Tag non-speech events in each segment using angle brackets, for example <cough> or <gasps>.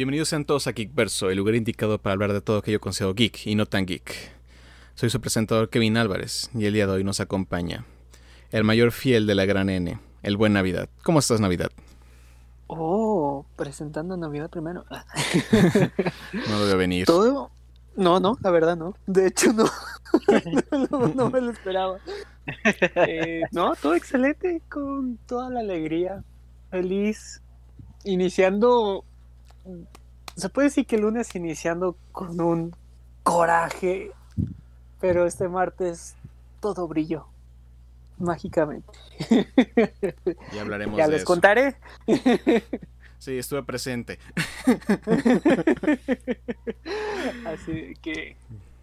Bienvenidos sean todos a Geekverso, el lugar indicado para hablar de todo aquello que yo considero geek y no tan geek. Soy su presentador Kevin Álvarez y el día de hoy nos acompaña el mayor fiel de la gran N, el buen Navidad. ¿Cómo estás, Navidad? Oh, presentando Navidad primero. <laughs> no lo veo venir. Todo. No, no, la verdad no. De hecho, <laughs> no. no, me lo esperaba. Eh, no, todo excelente, con toda la alegría. Feliz. Iniciando se puede decir que el lunes iniciando con un coraje, pero este martes todo brilló mágicamente. Ya hablaremos ya les contaré. Sí, estuve presente. Así que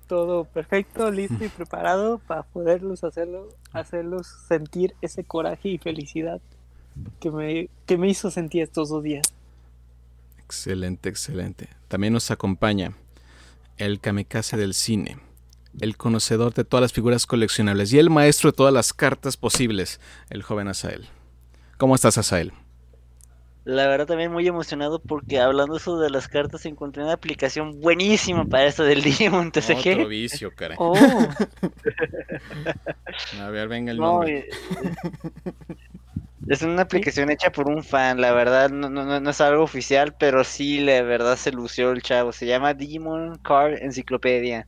todo perfecto, listo y preparado para poderlos hacerlo, hacerlos sentir ese coraje y felicidad que me, que me hizo sentir estos dos días. Excelente, excelente. También nos acompaña el kamikaze del cine, el conocedor de todas las figuras coleccionables y el maestro de todas las cartas posibles, el joven Asael. ¿Cómo estás, Asael? La verdad también muy emocionado porque hablando eso de las cartas encontré una aplicación buenísima para esto del Digimon <laughs> TCG. Otro vicio, caray. Oh. <laughs> A ver, venga el nombre. Eh, <laughs> es una aplicación hecha por un fan, la verdad no, no, no, es algo oficial, pero sí, la verdad se lució el chavo. Se llama Digimon Card Enciclopedia.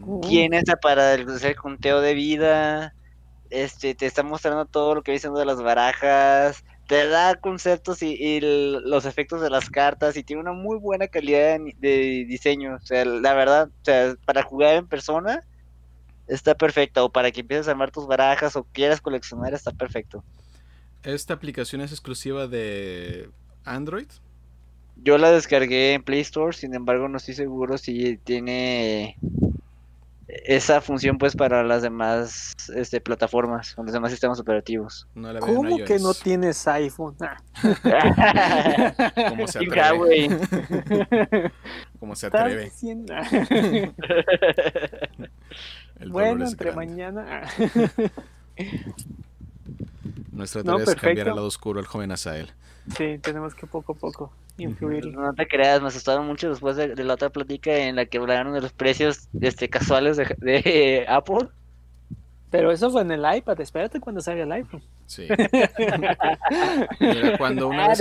Uh. ¿Quién es para hacer conteo de vida? Este, te está mostrando todo lo que diciendo de las barajas, te da conceptos y, los efectos de las cartas y tiene una muy buena calidad de, diseño. O sea, la verdad, o sea, para jugar en persona está perfecto. O para que empieces a armar tus barajas o quieras coleccionar está perfecto. ¿Esta aplicación es exclusiva de Android? Yo la descargué en Play Store, sin embargo no estoy seguro si tiene esa función pues para las demás este, plataformas, con los demás sistemas operativos. ¿Cómo que no tienes iPhone? <laughs> ¿Cómo se atreve? <laughs> ¿Cómo se atreve? <laughs> bueno, entre mañana. Nuestra tarea es cambiar al lado oscuro al joven Asael. Sí, tenemos que poco a poco influir. No te creas, me asustaron mucho después de, la otra plática en la que hablaron de los precios este, casuales de, <laughs> Apple. Pero eso fue en el iPad, espérate cuando salga el iPhone. Sí. <laughs> Mira, cuando una vez...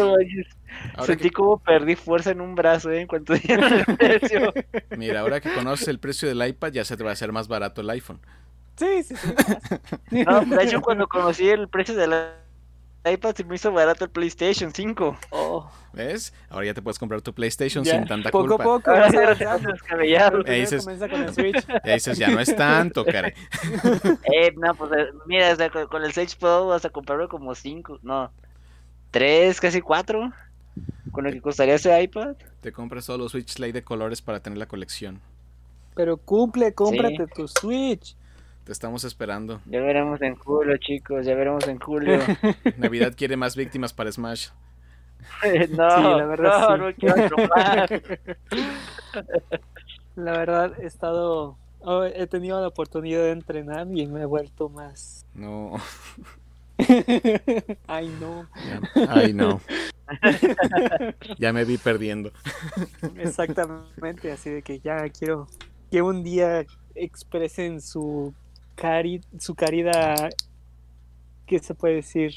Sentí como perdí fuerza en un brazo ¿eh? en cuanto <laughs> dieron el precio. Mira, ahora que conoces el precio del iPad, ya se te va a hacer más barato el iPhone. Sí, sí, sí. <laughs> No, de hecho, cuando conocí el precio del iPad se me hizo barato el PlayStation 5. Oh. ¿Ves? Ahora ya te puedes comprar tu PlayStation sin tanta poco culpa. Poco a poco, vas a descabellado. Y dices, con el Switch. <laughs> Y dices, ya no es tanto, cara. <laughs> Eh, no, pues eh, mira, con el Switch Pro vas a comprarlo como 5, no, 3, casi 4. Con lo que costaría ese iPad. Te compras solo Switch Lite de colores para tener la colección. Pero cumple, cómprate tu Switch. Te estamos esperando. Ya veremos en julio, chicos, ya veremos en julio. <laughs> Navidad quiere más víctimas para Smash. <laughs> no, la verdad, no, no quiero <laughs> La verdad, he estado. Oh, he tenido la oportunidad de entrenar y me he vuelto más. No. Ay, no. Ay, no. ya me vi perdiendo. Exactamente, así de que ya quiero que un día expresen su su caridad, ¿qué se puede decir?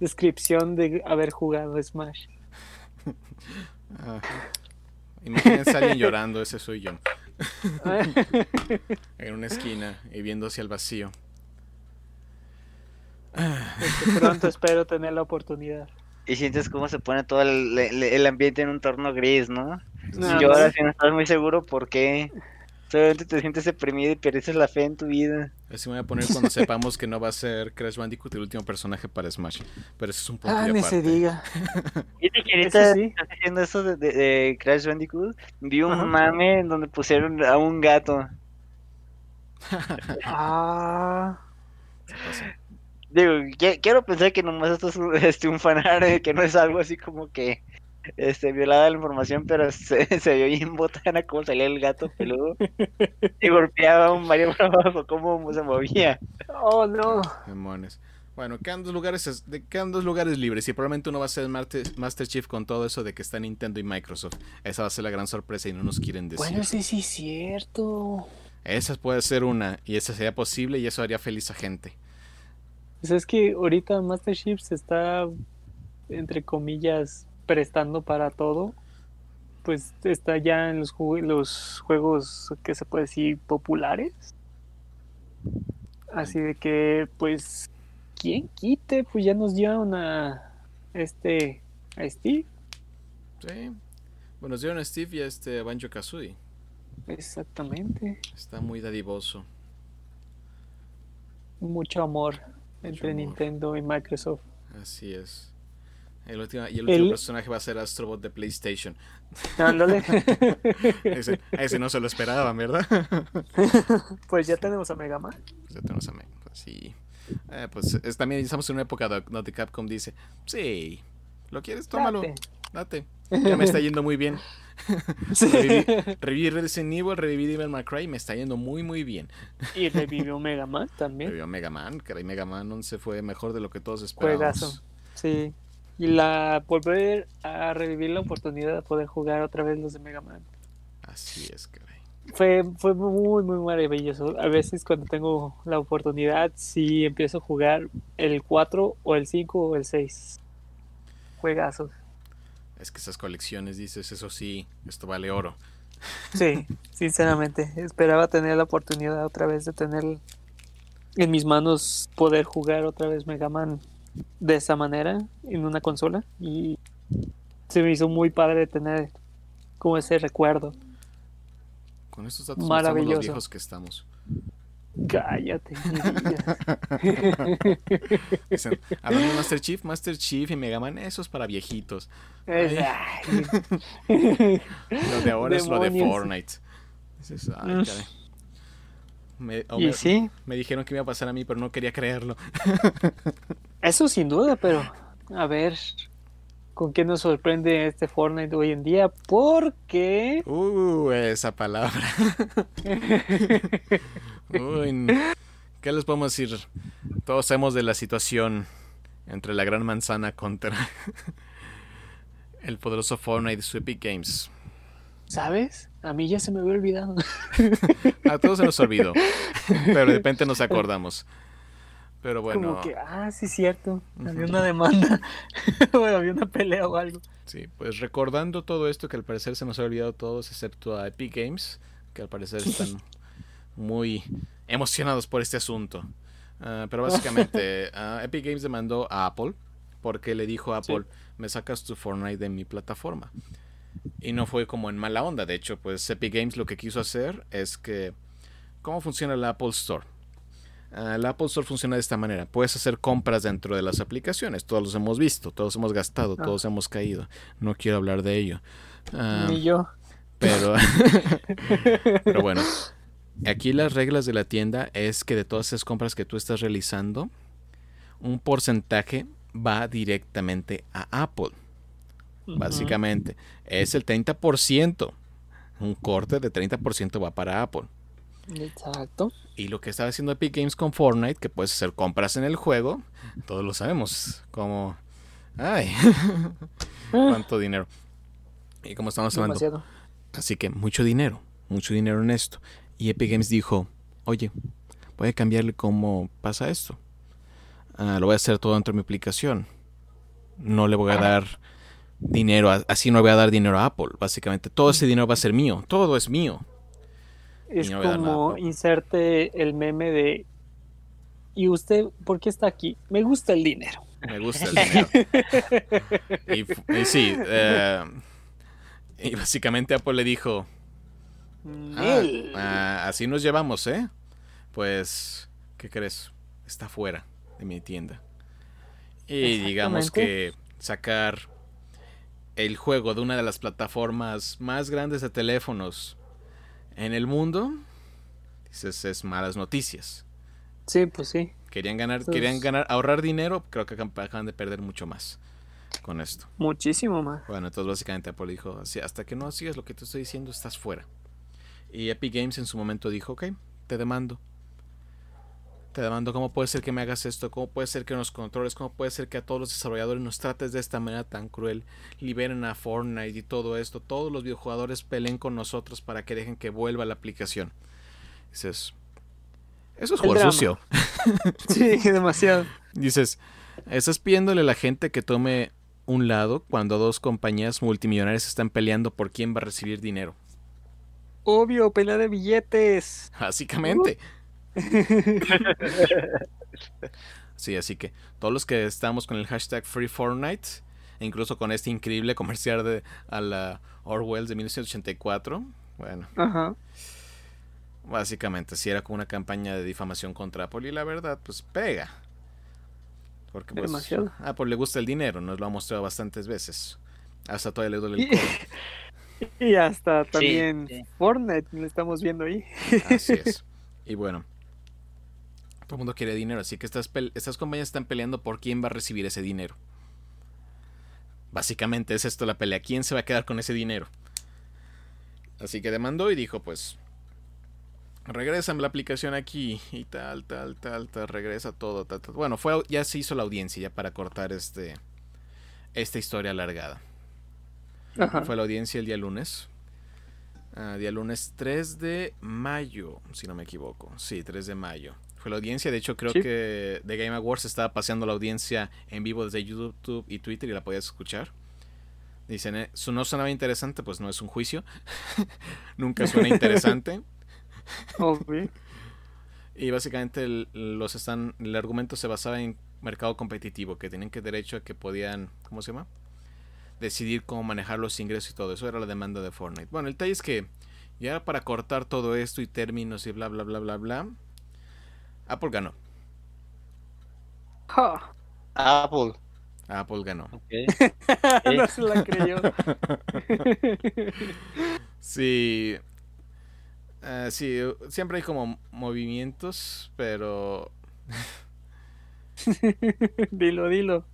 Descripción de haber jugado Smash. Ah, imagínense a alguien llorando, ese soy yo. <laughs> en una esquina y viendo hacia el vacío. Este, pronto espero tener la oportunidad. Y sientes cómo se pone todo el, ambiente en un torno gris, ¿no? no yo ahora si no estás muy seguro por qué Solamente te sientes deprimido y pierdes la fe en tu vida. Así me voy a poner cuando <laughs> sepamos que no va a ser Crash Bandicoot el último personaje para Smash. Pero eso es un punto ah, de se diga. <laughs> Que estás haciendo eso de, Crash Bandicoot. Vi un mame en donde pusieron a un gato. <laughs> ah. Digo, quiero pensar que nomás esto es un, este, un fanart, que no es algo así como que este, violada la información, pero <laughs> se, se vio bien botana cómo salía el gato peludo y golpeaba a un Mario Bros. cómo se movía. Oh, no. Demones. Bueno, quedan dos lugares, quedan dos lugares libres y probablemente uno va a ser Master, Master Chief con todo eso de que está Nintendo y Microsoft. Esa va a ser la gran sorpresa y no nos quieren decir. Bueno, sí, sí, es cierto. Esa puede ser una y esa sería posible y eso haría feliz a gente. Pues es que ahorita Master Chief se está, entre comillas, prestando para todo. Pues está ya en los, los juegos que se puede decir populares. Así de que, pues, ¿quién quite? Pues ya nos dieron a este, a Steve. Sí. Bueno, nos dieron a Steve y a este Banjo Kazooie. Exactamente. Está muy dadivoso. Mucho amor entre amor. Nintendo y Microsoft. Así es. El último, y el El- último personaje va a ser Astrobot de PlayStation. Ándale. <laughs> Ese, ese no se lo esperaban, ¿verdad? <laughs> pues ya tenemos a Mega Man. Pues ya tenemos a Me- pues sí. Eh, pues es, también estamos en una época do- donde Capcom dice, sí, ¿lo quieres? Tómalo, Date. date. Ya me está yendo muy bien. <laughs> Sí. Reviví, reviví Resident Evil, reviví Devil May Cry, me está yendo muy muy bien. Y revivió Mega Man también. Revivió Mega Man, caray, Mega Man 11 fue mejor de lo que todos esperábamos. Juegazo. Sí. Y la volver a revivir la oportunidad de poder jugar otra vez los de Mega Man. Así es, caray. Fue, fue muy, muy maravilloso. A veces cuando tengo la oportunidad, sí empiezo a jugar el 4 o el 5 o el 6. Juegazos. Es que esas colecciones, dices, eso sí, esto vale oro. Sí, sinceramente. Esperaba tener la oportunidad otra vez de tener en mis manos poder jugar otra vez Mega Man de esa manera en una consola. Y se me hizo muy padre tener como ese recuerdo. Con estos datos Maravilloso. estamos los viejos que estamos. Cállate. Dicen, <laughs> hablando de Master Chief, Master Chief y Mega Man, eso es para viejitos. Lo de ahora es lo de. Fortnite. Dices, ay, caray. Me, Y me- sí, me dijeron que me iba a pasar a mí, pero no quería creerlo. Eso sin duda, pero a ver con qué nos sorprende este Fortnite hoy en día, porque Uh, esa palabra. Uy, ¿qué les podemos decir? Todos sabemos de la situación entre la gran manzana contra <laughs> el poderoso Fortnite de su Epic Games. ¿sabes? A mí ya se me había olvidado. A todos se nos olvidó, pero de repente nos acordamos. Pero bueno, Como que, ah, sí, cierto. Había una demanda. <laughs> o había una pelea o algo. sí, pues recordando todo esto que al parecer se nos ha olvidado a todos, excepto a Epic Games, que al parecer están <laughs> muy emocionados por este asunto. Ah, pero básicamente, <laughs> ah, Epic Games demandó a Apple porque le dijo a Apple, me sacas tu Fortnite de mi plataforma. Y no fue como en mala onda, de hecho, pues Epic Games lo que quiso hacer es que, ¿cómo funciona la Apple Store? Ah, la Apple Store funciona de esta manera. Puedes hacer compras dentro de las aplicaciones. Todos los hemos visto, todos hemos gastado, Ah. todos hemos caído. No quiero hablar de ello. Ah, Ni yo. pero, <laughs> <laughs> pero bueno, aquí las reglas de la tienda es que de todas esas compras que tú estás realizando, un porcentaje va directamente a Apple. Básicamente, es el 30%. Un corte de 30% va para Apple. Exacto. Y lo que estaba haciendo Epic Games con Fortnite, que puedes hacer compras en el juego, todos lo sabemos, como... ¡Ay! <laughs> ¿Cuánto dinero? Y como estamos hablando, Demasiado. Así que mucho dinero, mucho dinero en esto. Y Epic Games dijo, oye, voy a cambiarle cómo pasa esto. Ah, lo voy a hacer todo dentro de mi aplicación. No le voy a dar dinero, a- así no le voy a dar dinero a Apple. Básicamente todo ese dinero va a ser mío, todo es mío. Es no como inserte el meme de. ¿Y usted por qué está aquí? Me gusta el dinero. Me gusta el <laughs> dinero. y, sí, eh, y básicamente Apple le dijo, Ah, ah, así nos llevamos, ¿eh? Pues, ¿qué crees? Está fuera de mi tienda. Y digamos que sacar el juego de una de las plataformas más grandes de teléfonos en el mundo, dices, es malas noticias. Sí, pues sí. Querían ganar, querían ganar, ahorrar dinero, creo que acaban acaban de perder mucho más con esto. Muchísimo más. Bueno, entonces básicamente Apple dijo, "Así, hasta que no sigas lo que te estoy diciendo, estás fuera. Y Epic Games en su momento dijo, ok, te demando. Te demando cómo puede ser que me hagas esto, cómo puede ser que nos controles, cómo puede ser que a todos los desarrolladores nos trates de esta manera tan cruel, liberen a Fortnite y todo esto, todos los videojugadores peleen con nosotros para que dejen que vuelva la aplicación. Dices, eso es drama. sucio. <laughs> Sí, demasiado. Dices, estás pidiéndole a la gente que tome un lado cuando dos compañías multimillonarias están peleando por quién va a recibir dinero. Obvio, pelea de billetes. Básicamente. <laughs> Sí, así que todos los que estamos con el hashtag Free Fortnite, e incluso con este increíble comercial de a la Orwell de 1984, bueno, Ajá. básicamente sí era como una campaña de difamación contra Apple y la verdad, pues pega. Porque pues Demasiado. a Apple le gusta el dinero, nos lo ha mostrado bastantes veces. Hasta todavía le duele el Y, codo. <laughs> y hasta también sí. Fortnite lo estamos viendo ahí. Así es. <laughs> Y bueno, todo el mundo quiere dinero, así que estas, compañías están peleando por quién va a recibir ese dinero. Básicamente es esto la pelea, quién se va a quedar con ese dinero. Así que demandó y dijo, pues, regrésame la aplicación aquí y tal, tal, tal, tal, regresa todo, tal, tal. Bueno, fue, ya se hizo la audiencia ya para cortar este, esta historia alargada. Ajá. Fue la audiencia el día lunes. Ah, día lunes 3 de mayo, si no me equivoco. Sí, 3 de mayo. Fue la audiencia. De hecho, creo Sí. que The Game Awards estaba paseando la audiencia en vivo desde YouTube y Twitter y la podías escuchar. Dicen, eh, "Su- no sonaba interesante, pues no es un juicio. <laughs> Nunca suena interesante. <laughs> Y básicamente el, los están, el argumento se basaba en mercado competitivo, que tenían que derecho a que podían, ¿cómo se llama? Decidir cómo manejar los ingresos y todo eso era la demanda de Fortnite. Bueno, el detalle es que ya para cortar todo esto y términos y bla bla bla bla bla, Apple ganó. Ja. Apple. Apple ganó. <laughs> No se la creyó. <laughs> Sí. Ah, sí, siempre hay como movimientos, pero <laughs> dilo, dilo.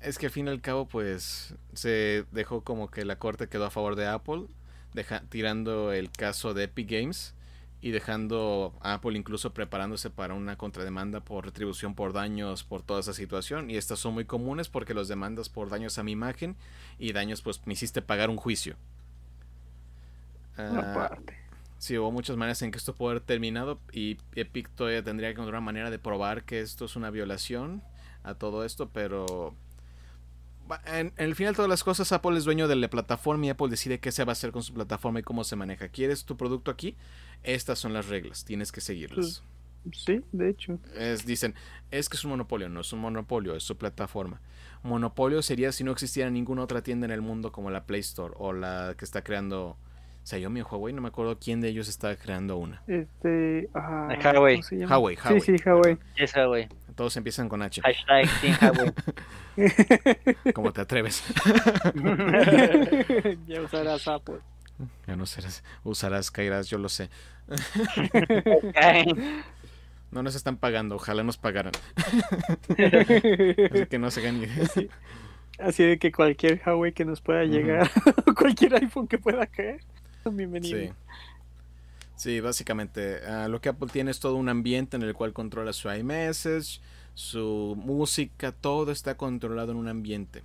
Es que al fin y al cabo, pues se dejó como que la corte quedó a favor de Apple, deja- tirando el caso de Epic Games y dejando a Apple incluso preparándose para una contrademanda por retribución por daños por toda esa situación. Y estas son muy comunes porque los demandas por daños a mi imagen y daños, pues me hiciste pagar un juicio. Aparte. Sí, hubo muchas maneras en que esto puede haber terminado y Epic todavía tendría que encontrar una manera de probar que esto es una violación a todo esto, pero en, en el final de todas las cosas Apple es dueño de la plataforma y Apple decide qué se va a hacer con su plataforma y cómo se maneja. ¿Quieres tu producto aquí? Estas son las reglas, tienes que seguirlas. Sí, de hecho. Es, dicen, es que es un monopolio, no es un monopolio, es su plataforma. Monopolio sería si no existiera ninguna otra tienda en el mundo como la Play Store o la que está creando Xiaomi o Huawei, no me acuerdo quién de ellos está creando una. Este. ah, Huawei. Huawei, Huawei. Sí, sí, Huawei. Esa, güey. Todos empiezan con H. Hashtag Team Huawei. <laughs> ¿Cómo te atreves? <laughs> <laughs> ya usarás Apple. Ya no serás, usarás, caerás, yo lo sé. No nos están pagando, ojalá nos pagaran. Así que no se ganen. Así, así de que cualquier Huawei que nos pueda llegar, <laughs> cualquier iPhone que pueda caer, bienvenido. Sí. Sí, básicamente. ah, lo que Apple tiene es todo un ambiente en el cual controla su iMessage, su música, todo está controlado en un ambiente.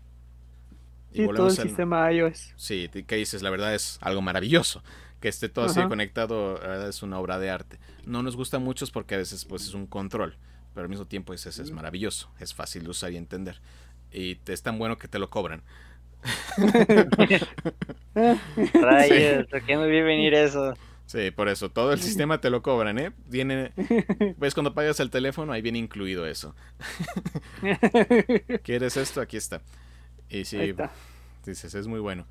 Y Sí, todo el al- sistema iOS. Sí, que dices, la verdad es algo maravilloso. Que esté todo así conectado, la verdad es una obra de arte. No nos gusta mucho porque a veces pues es un control, pero al mismo tiempo es, es, es maravilloso, es fácil de usar y entender. Y te- es tan bueno que te lo cobran. <laughs> Rayos, ¿por qué no vi venir eso? Sí, por eso, todo el sistema te lo cobran, ¿eh? Viene, ves <laughs> cuando pagas el teléfono, ahí viene incluido eso. <laughs> ¿Quieres esto? Aquí está. Y Ahí sí, está. dices, es muy bueno.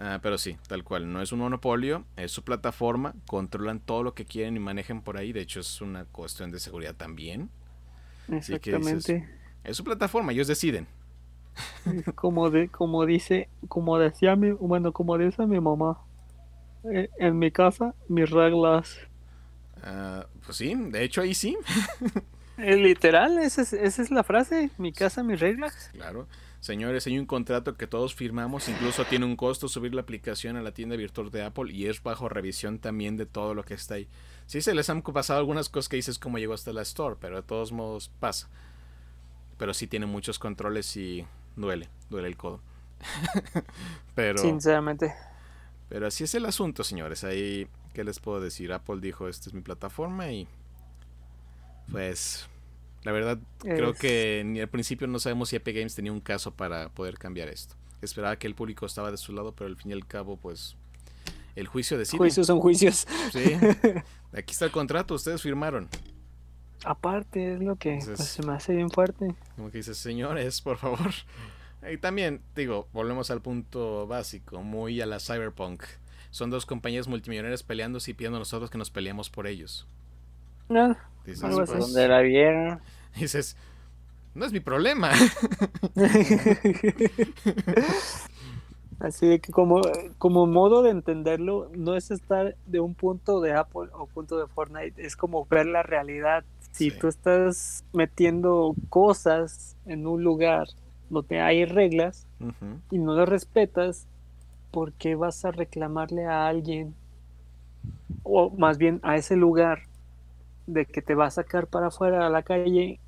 Ah, pero sí, tal cual, no es un monopolio, es su plataforma, controlan todo lo que quieren y manejen por ahí, de hecho es una cuestión de seguridad también. Sí, ¿qué dices? Exactamente. Es su plataforma, ellos deciden. <laughs> Como de, como dice, como decía mi, bueno, como dice mi mamá. eh, En mi casa, mis reglas. Ah, pues sí, de hecho ahí sí, <laughs> Literal, esa es, esa es la frase. Mi casa, mis reglas. claro. Señores, hay un contrato que todos firmamos, incluso tiene un costo subir la aplicación a la tienda virtual de Apple y es bajo revisión también de todo lo que está ahí. Sí se les han pasado algunas cosas que dices como llegó hasta la store, pero de todos modos pasa. Pero sí tiene muchos controles y duele, duele el codo. <laughs> pero Sinceramente. pero así es el asunto, señores. Ahí ¿qué les puedo decir? Apple dijo, "Esta es mi plataforma" y pues la verdad, creo que ni al principio no sabemos si Epic Games tenía un caso para poder cambiar esto. Esperaba que el público estaba de su lado, pero al fin y al cabo, pues, el juicio decide. Juicios son juicios. Sí. <laughs> Aquí está el contrato, ustedes firmaron. Aparte, es lo que Entonces- pues, se me hace bien fuerte. Como que dices, señores, por favor. Y también, digo, volvemos al punto básico, muy a la Cyberpunk. Son dos compañías multimillonarias peleándose y pidiendo a nosotros que nos peleemos por ellos. No, Dices, así. pues, ¿Dónde la vieron? <laughs> dices, no es mi problema. <laughs> Así de que como, como modo de entenderlo, no es estar de un punto de Apple o punto de Fortnite, es como ver la realidad. Si Sí. tú estás metiendo cosas en un lugar donde hay reglas y no las respetas, ¿por qué vas a reclamarle a alguien? O más bien a ese lugar de que te va a sacar para afuera a la calle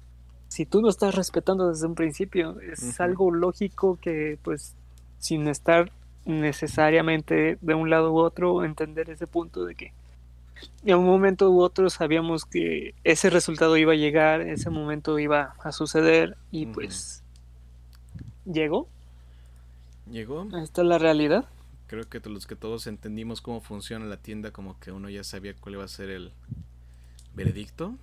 si tú no estás respetando desde un principio. Es algo lógico que pues sin estar necesariamente de un lado u otro, entender ese punto de que en un momento u otro sabíamos que ese resultado iba a llegar, ese momento iba a suceder y pues llegó. Llegó. Esta es la realidad. Creo que los que todos entendimos cómo funciona la tienda, como que uno ya sabía cuál iba a ser el veredicto.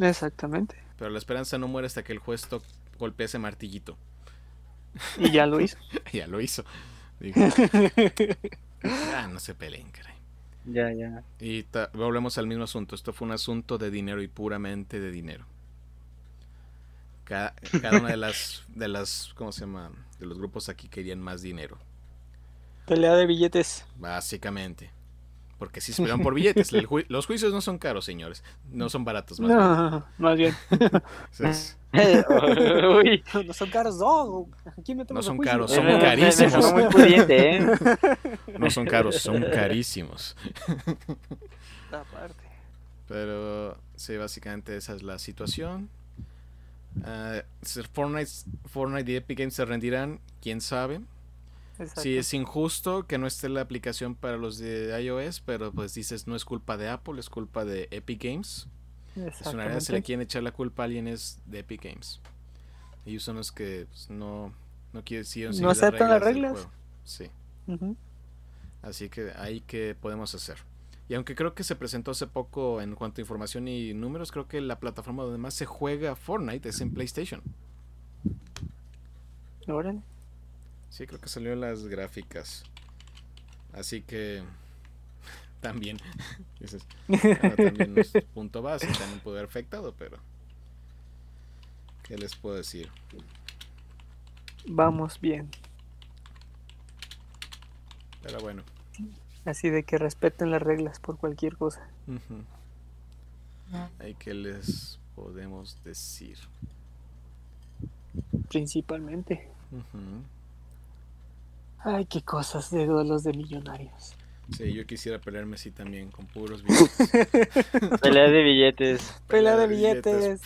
Exactamente. Pero la esperanza no muere hasta que el juez golpee ese martillito. Y ya lo hizo. <laughs> ya lo hizo. Digo, <laughs> ah, no se peleen, caray. Ya, ya. Y ta- volvemos al mismo asunto. Esto fue un asunto de dinero y puramente de dinero. Cada, cada una de las, <laughs> de las, ¿cómo se llama? De los grupos aquí querían más dinero, Pelea de billetes. básicamente. Porque si se pelean por billetes, el ju- los juicios no son caros, señores. No son baratos, más bien. No, más bien. Entonces, <laughs> Uy, No son caros, no. Aquí metemos No a son juicio. caros, son carísimos. sonó muy pudiente, ¿eh? <laughs> no son caros, son carísimos. <laughs> Aparte. Pero sí, básicamente esa es la situación. Si Fortnite, Fortnite y Epic Games se rendirán, quién sabe. Exacto. Sí, es injusto que no esté la aplicación para los de iOS, pero pues dices, no es culpa de Apple, es culpa de Epic Games. Es una realidad, si le quieren echar la culpa a alguien es de Epic Games. Ellos son los que pues, no, no quieren No aceptan las del reglas. juego. Sí. Así que ahí que podemos hacer. Y aunque creo que se presentó hace poco en cuanto a información y números, creo que la plataforma donde más se juega Fortnite es en PlayStation. Órale. Sí, creo que salió en las gráficas. Así que <laughs> también, <laughs> dices, bueno, también no es <laughs> punto base, también puede haber afectado, pero ¿qué les puedo decir? Vamos bien. Pero bueno, Así de que respeten las reglas por cualquier cosa. ujú. Ahí que les podemos decir. Principalmente. Ujú. Ay, qué cosas de duelos de millonarios. Sí, yo quisiera pelearme así también, con puros <laughs> billetes. Pelea de billetes. Pelea de billetes. billetes.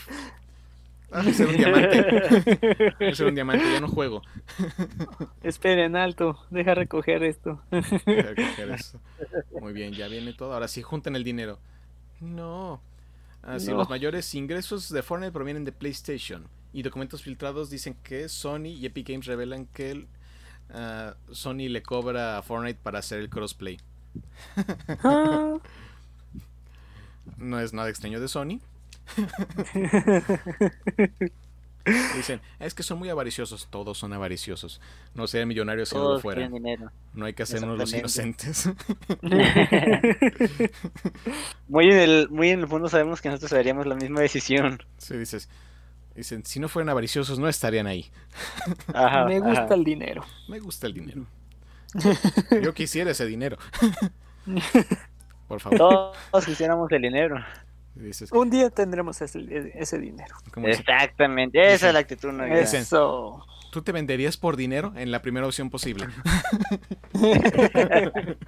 Ah, ese era un diamante. <laughs> Ese era un diamante, ya no juego. <laughs> Esperen, alto. Deja recoger esto. Voy a coger eso. Muy bien, ya viene todo. Ahora sí, juntan el dinero. No. Así, No. los mayores ingresos de Fortnite provienen de PlayStation. Y documentos filtrados dicen que Sony y Epic Games revelan que el, ah, Sony le cobra a Fortnite para hacer el crossplay. <laughs> No es nada extraño de Sony. <laughs> Dicen, es que son muy avariciosos. Todos son avariciosos. No sean millonarios si no lo fueran. No hay que hacernos los inocentes. <laughs> Muy en, el, muy en el fondo sabemos que nosotros haríamos la misma decisión. Sí, dices. Dicen, si no fueran avariciosos no estarían ahí. Ajá, Me gusta ajá. el dinero. Me gusta el dinero. <laughs> Yo quisiera ese dinero. <laughs> Por favor. Todos quisiéramos el dinero. Dices, Un día tendremos ese, ese dinero. Exactamente, esa es la actitud no Dicen- Eso. ¿Tú te venderías por dinero en la primera opción posible? <laughs>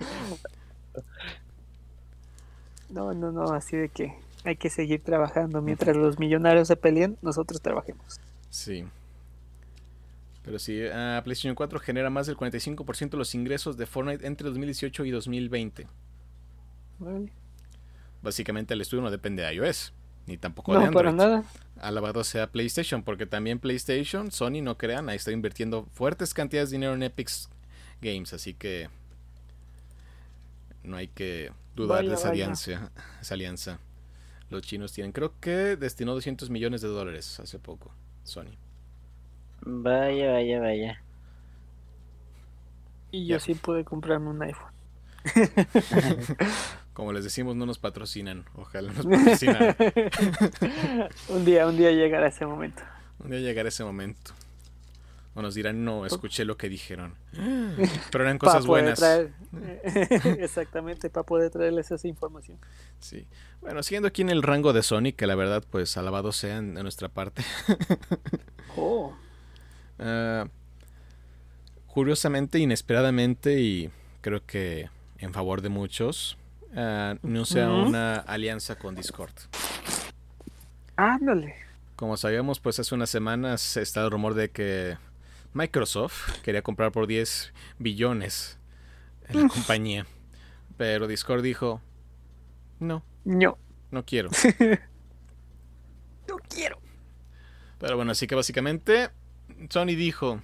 No, no, no, así de que hay que seguir trabajando. Mientras los millonarios se peleen, nosotros trabajemos. Sí. Pero sí, ah, PlayStation 4 genera más del 45% de los ingresos de Fortnite entre 2018 y 2020. Vale. Básicamente el estudio no depende de iOS, ni tampoco de No, Android. para nada. Alabado sea PlayStation, porque también PlayStation, Sony, no crean, ahí está invirtiendo fuertes cantidades de dinero en Epic Games, así que no hay que dudar Vaya, de esa vaya. alianza, esa alianza. Los chinos tienen, creo que destinó 200 millones de dólares hace poco, Sony. Vaya, vaya, vaya. Y yo Ya. sí pude comprarme un iPhone. <laughs> Como les decimos, no nos patrocinan, ojalá nos <laughs> patrocinaran. un día, un día llegará ese momento. Un día llegará ese momento. O nos dirán, no, escuché lo que dijeron. <gasps> Pero eran cosas buenas. traer. <laughs> <laughs> Exactamente, para poder traerles esa información. Sí. Bueno, siguiendo aquí en el rango de Sony, que la verdad, pues alabado sean de nuestra parte. <laughs> Oh, Ah, curiosamente, inesperadamente y creo que en favor de muchos, ah, anuncia Ujú. una alianza con Discord. ándale. Como sabíamos, pues hace unas semanas está el rumor de que Microsoft quería comprar por 10 billones en la compañía. Pero Discord dijo, no, No, no quiero. <laughs> no quiero. Pero bueno, así que básicamente Sony dijo,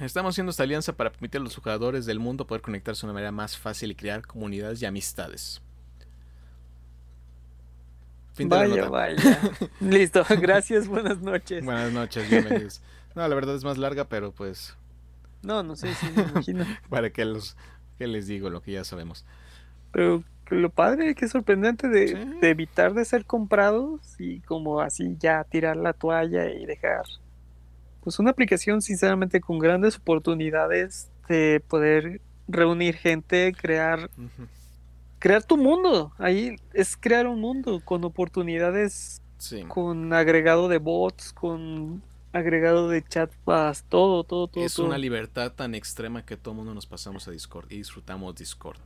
estamos haciendo esta alianza para permitir a los jugadores del mundo poder conectarse de una manera más fácil y crear comunidades y amistades. Fin de la Vaya, nota. vaya. <laughs> Listo, <laughs> gracias, buenas noches. Buenas noches, bienvenidos. No, la verdad es más larga, pero pues, No, no sé si me <laughs> imagino. para que los que les digo lo que ya sabemos. Pero lo padre, que sorprendente de, Sí. de evitar de ser comprados y como así ya tirar la toalla y dejar. Pues una aplicación sinceramente con grandes oportunidades de poder reunir gente, crear, crear tu mundo. Ahí es crear un mundo con oportunidades, Sí. con agregado de bots, con agregado de chatbots, todo, todo, todo. Es todo. una libertad tan extrema que todo el mundo nos pasamos a Discord y disfrutamos Discord.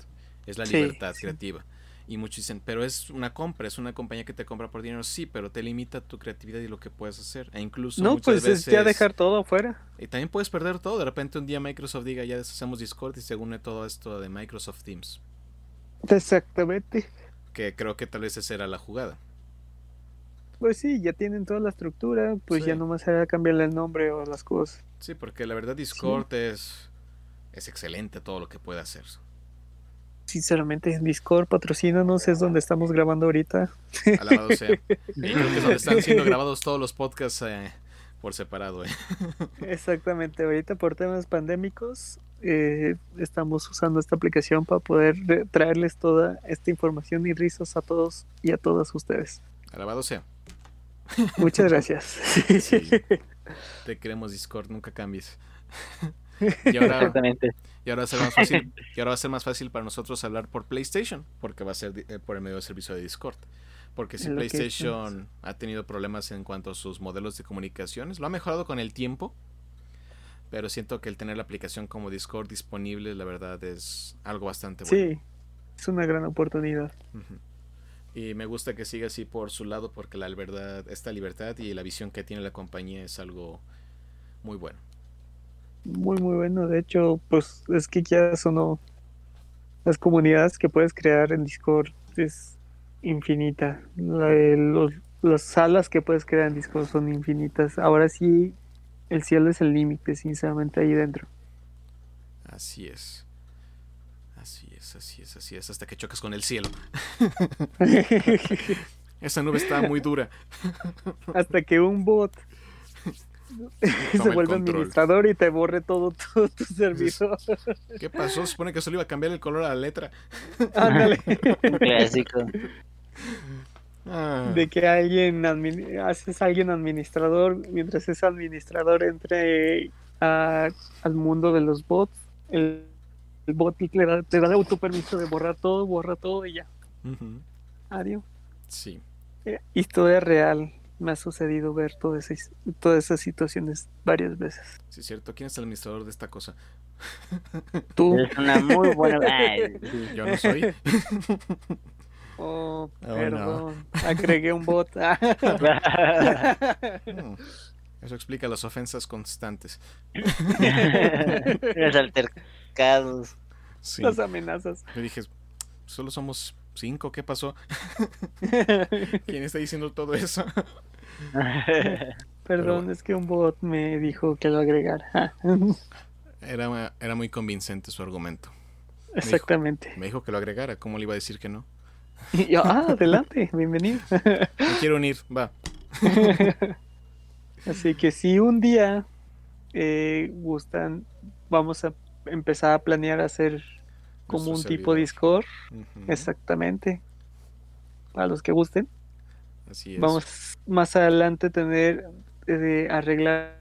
Es la libertad sí. creativa. Y muchos dicen, pero es una compra, es una compañía que te compra por dinero. Sí, pero te limita tu creatividad y lo que puedes hacer. E incluso No, muchas pues veces... es ya dejar todo afuera. Y también puedes perder todo. De repente un día Microsoft diga, ya deshacemos Discord y se une todo esto de Microsoft Teams. Exactamente. Que creo que tal vez esa era la jugada. Pues sí, ya tienen toda la estructura, pues Sí. ya nomás era cambiarle el nombre o las cosas. Sí, porque la verdad Discord es, es excelente todo lo que puede hacer. Sinceramente, Discord, patrocínanos, es donde estamos grabando ahorita. Alabado sea. <laughs> Y creo que es donde están siendo grabados todos los podcasts eh, por separado. eh. <laughs> Exactamente, ahorita por temas pandémicos eh, estamos usando esta aplicación para poder traerles toda esta información y risas a todos y a todas ustedes. Alabado sea. Muchas gracias. <laughs> Sí. Te queremos Discord, nunca cambies. <laughs> Y ahora, Exactamente. y ahora va a ser más fácil, y ahora va a ser más fácil para nosotros hablar por PlayStation, porque va a ser eh, por el medio del servicio de Discord. Porque si PlayStation ha tenido problemas en cuanto a sus modelos de comunicaciones, lo ha mejorado con el tiempo, pero siento que el tener la aplicación como Discord disponible, la verdad, es algo bastante bueno. Sí, es una gran oportunidad. Y me gusta que siga así por su lado porque la verdad, esta libertad y la visión que tiene la compañía es algo muy bueno. Muy, muy bueno. De hecho, pues es que ya sonó. Las comunidades que puedes crear en Discord es infinita. La- los- las salas que puedes crear en Discord son infinitas. Ahora sí, el cielo es el límite, sinceramente, ahí dentro. Así es. Así es, así es, así es, hasta que chocas con el cielo. <laughs> Esa nube está muy dura. Hasta que un bot se vuelve administrador y te borre todo tu, tu servidor. ¿Qué pasó? Se supone que solo iba a cambiar el color a la letra. Ándale. Un clásico. Ah, de que alguien haces a alguien administrador mientras ese administrador entre a- al mundo de los bots el, el bot le da, te da el autopermiso de borrar todo borra todo y ya ujú. adiós Sí. Eh, historia real. Me ha sucedido ver todas esas, todas esas situaciones varias veces. Sí, es cierto. ¿Quién es el administrador de esta cosa? Tú. <laughs> Es una muy buena. <laughs> Ay, sí. Yo no soy. <laughs> Oh, Oh, no. perdón. Agregué un bot. Eso explica las ofensas constantes. Los Sí. Las amenazas. Yo dije, solo somos cinco, ¿qué pasó? <laughs> ¿Quién está diciendo todo eso? <laughs> Perdón, bueno. es que un bot me dijo que lo agregara. <laughs> Era, era muy convincente su argumento. Exactamente. Me dijo que lo agregara, ¿cómo le iba a decir que no? Y yo, ah, adelante, bienvenido. Me quiero unir, va. Así que si un día eh, gustan, vamos a empezar a planear hacer como un tipo. Discord. Exactamente. Para los que gusten. Así es. Vamos más adelante tener, eh, arreglar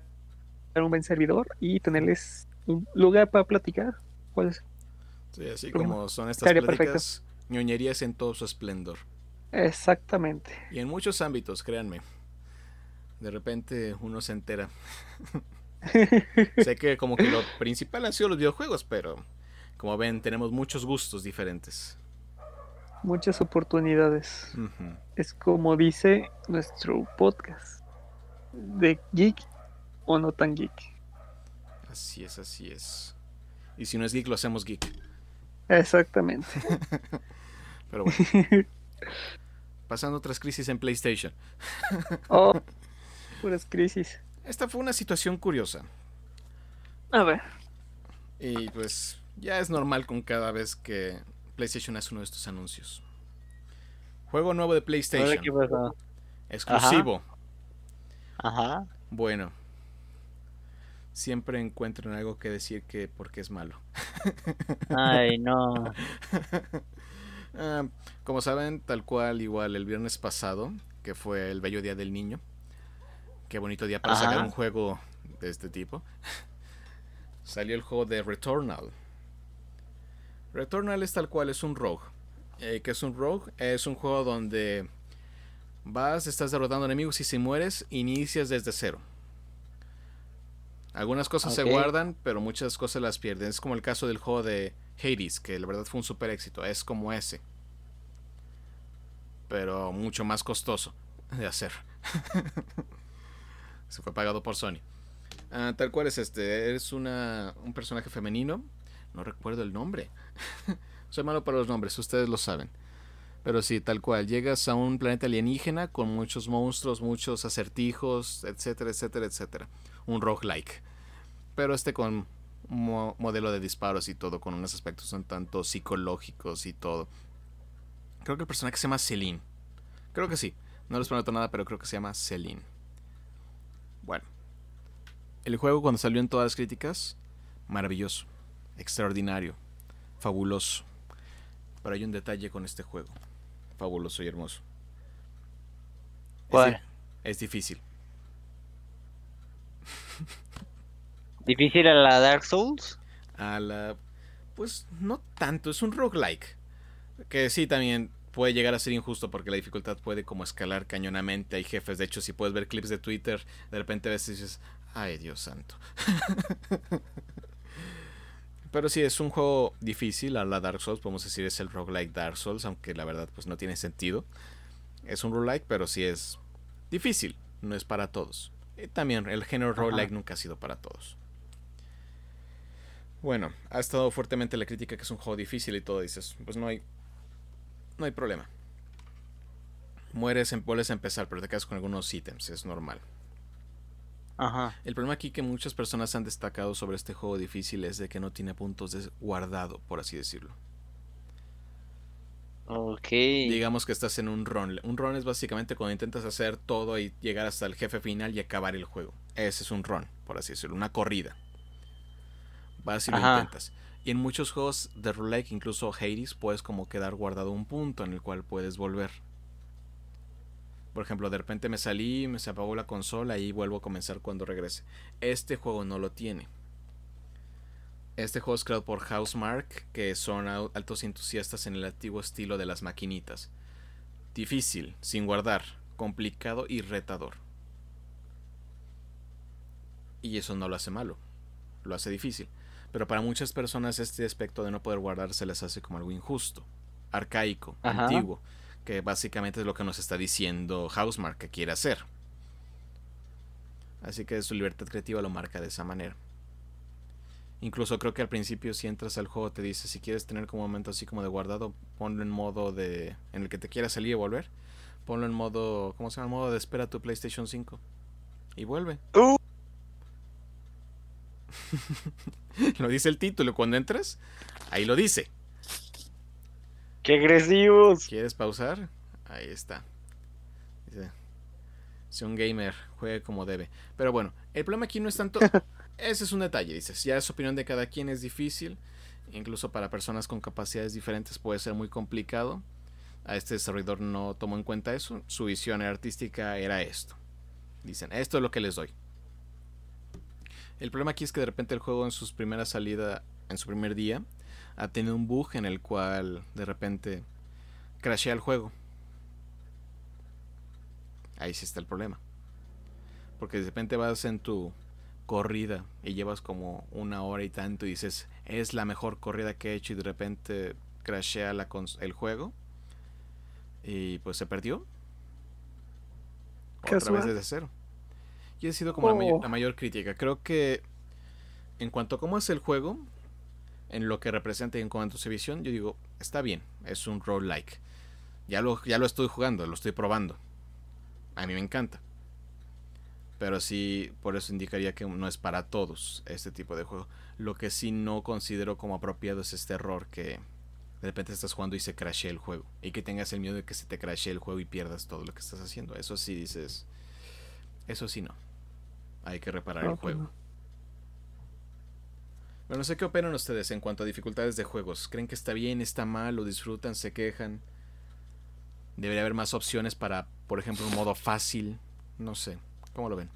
un buen servidor y tenerles un lugar para platicar. ¿Cuál es? Sí, así como son estas pláticas, ñoñerías en todo su esplendor. Exactamente. Y en muchos ámbitos, créanme. De repente uno se entera. <laughs> <laughs> sé que como que lo principal han sido los videojuegos, pero como ven, tenemos muchos gustos diferentes. Muchas oportunidades. Es como dice nuestro podcast. De geek o no tan geek. Así es, así es. Y si no es geek, lo hacemos geek. Exactamente. <laughs> Pero bueno, <laughs> pasando otras crisis en PlayStation. oh, puras crisis. Esta fue una situación curiosa. A ver. Y pues ya es normal con cada vez que PlayStation hace uno de estos anuncios. Juego nuevo de PlayStation. ¿Qué pasó? Exclusivo. Ajá. Bueno. Siempre encuentran algo que decir que porque es malo. Ay, no. <laughs> Ah, como saben, tal cual, igual el viernes pasado, que fue el bello día del niño. Qué bonito día para Ajá. sacar un juego de este tipo. <laughs> Salió el juego de Returnal. Returnal es tal cual, es un rogue. Eh, ¿Qué es un rogue? Es un juego donde vas, estás derrotando enemigos y si mueres, inicias desde cero. Algunas cosas se guardan, pero muchas cosas las pierden. Es como el caso del juego de Hades, que la verdad fue un super éxito. Es como ese. Pero mucho más costoso de hacer. <laughs> Se fue pagado por Sony. Ah, tal cual es este. Eres una, un personaje femenino. No recuerdo el nombre. <laughs> Soy malo para los nombres, ustedes lo saben. Pero sí, tal cual. Llegas a un planeta alienígena con muchos monstruos, muchos acertijos, etcétera, etcétera, etcétera. Un roguelike. Pero este con mo- modelo de disparos y todo, con unos aspectos un tanto psicológicos y todo. Creo que el personaje se llama Celine. Creo que sí. No les prometo nada, pero creo que se llama Celine. Bueno. El juego cuando salió en todas las críticas, maravilloso, extraordinario, fabuloso. Pero hay un detalle con este juego. Fabuloso y hermoso. Es ¿Cuál? di- Es difícil. <laughs> ¿Difícil a la Dark Souls? A la. Pues no tanto, es un roguelike. Que sí, también puede llegar a ser injusto porque la dificultad puede como escalar cañonamente. Hay jefes, de hecho, si puedes ver clips de Twitter, de repente a veces dices, ay Dios santo. <laughs> Pero sí, es un juego difícil a la Dark Souls, podemos decir es el roguelike Dark Souls, aunque la verdad pues no tiene sentido. Es un roguelike, pero sí es difícil, no es para todos. Y también el género roguelike nunca ha sido para todos. Bueno, ha estado fuertemente la crítica que es un juego difícil y todo, dices, pues no hay no hay problema. Mueres, em- vuelves a empezar, pero te quedas con algunos ítems, es normal. Ajá. El problema aquí que muchas personas han destacado sobre este juego difícil es de que no tiene puntos de guardado, por así decirlo. Ok. Digamos que estás en un run. Un run es básicamente cuando intentas hacer todo y llegar hasta el jefe final y acabar el juego. Ese es un run, por así decirlo, una corrida. Vas y lo Ajá. intentas. Y en muchos juegos de roguelike, incluso Hades, puedes como quedar guardado un punto en el cual puedes volver. Por ejemplo, de repente me salí, me se apagó la consola y vuelvo a comenzar cuando regrese. Este juego no lo tiene. Este juego es creado por Housemark, que son altos entusiastas en el antiguo estilo de las maquinitas. difícil, sin guardar, complicado y retador. Y eso no lo hace malo, lo hace difícil. Pero para muchas personas este aspecto de no poder guardar se les hace como algo injusto, arcaico, antiguo, que básicamente es lo que nos está diciendo Housemark que quiere hacer. Así que su libertad creativa lo marca de esa manera. Incluso creo que al principio si entras al juego te dice si quieres tener como un momento así como de guardado, ponlo en modo de en el que te quieras salir y volver. Ponlo en modo, ¿cómo se llama? Modo de espera tu PlayStation 5 y vuelve. Uh. <laughs> lo dice el título cuando entres, ahí lo dice. ¡Qué agresivos! ¿Quieres pausar? Ahí está. Dice, si un gamer juegue como debe. Pero bueno, el problema aquí no es tanto <laughs> ese es un detalle, dices. Ya es opinión de cada quien, es difícil. Incluso para personas con capacidades diferentes puede ser muy complicado. A este desarrollador no tomó en cuenta eso. Su visión artística era esto. Dicen, esto es lo que les doy. El problema aquí es que de repente el juego en sus primeras salidas, en su primer día, ha tenido un bug en el cual de repente crashea el juego. Ahí sí está el problema. Porque de repente vas en tu corrida y llevas como una hora y tanto y dices, es la mejor corrida que he hecho y de repente crashea la el juego y pues se perdió. Otra vez desde cero. Y ha sido como oh. la, mayor, crítica. Creo que en cuanto a cómo es el juego, en lo que representa y en cuanto a su visión, yo digo, está bien, es un roguelike. Ya lo, ya lo estoy jugando, lo estoy probando. A mí me encanta. Pero sí, por eso indicaría que no es para todos este tipo de juego. Lo que sí no considero como apropiado es este error que de repente estás jugando y se crashea el juego. Y que tengas el miedo de que se te crashee el juego y pierdas todo lo que estás haciendo. Eso sí dices. Eso sí no. Hay que reparar el juego. Bueno, no sé qué opinan ustedes en cuanto a dificultades de juegos. ¿Creen que está bien, está mal, lo disfrutan, se quejan? Debería haber más opciones para, por ejemplo, un modo fácil. No sé. ¿Cómo lo ven?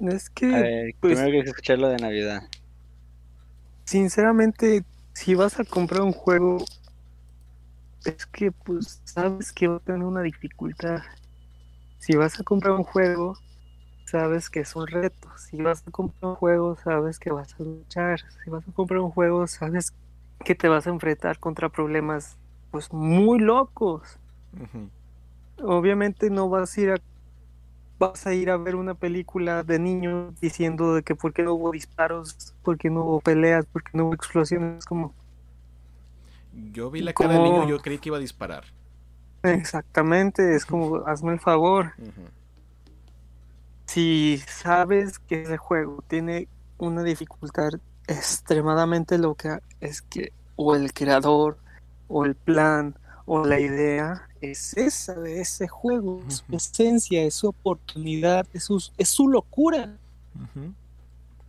Es que. pues, primero que escucharlo de Navidad. Sinceramente, si vas a comprar un juego, es que pues sabes que va a tener una dificultad. Si vas a comprar un juego, sabes que es un reto. Si vas a comprar un juego, sabes que vas a luchar. Si vas a comprar un juego, sabes que te vas a enfrentar contra problemas pues muy locos. Obviamente no vas a ir a vas a ir a ver una película de niños diciendo de que por qué no hubo disparos, por qué no hubo peleas, por qué no hubo explosiones, como... Yo vi la cara del niño, yo creí que iba a disparar. Exactamente, es como, hazme el favor. Si sabes que ese juego tiene una dificultad extremadamente loca, es que o el creador, o el plan, o la idea es esa de ese juego, es su esencia, es su oportunidad, es su, es su locura.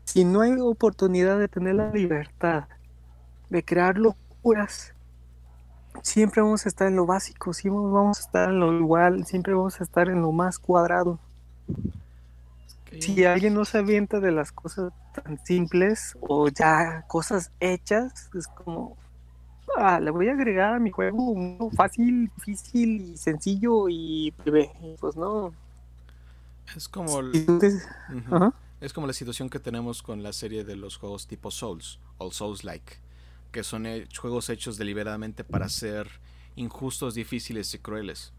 Si no hay oportunidad de tener la libertad de crear locuras, siempre vamos a estar en lo básico, siempre vamos a estar en lo igual, siempre vamos a estar en lo más cuadrado. Si alguien no se avienta de las cosas tan simples o ya cosas hechas, es como, Ah, le voy a agregar a mi juego uno fácil, difícil y sencillo y Pues no. Es como es como la situación que tenemos con la serie de los juegos tipo Souls o Souls like, que son juegos hechos deliberadamente para ser injustos, difíciles y crueles.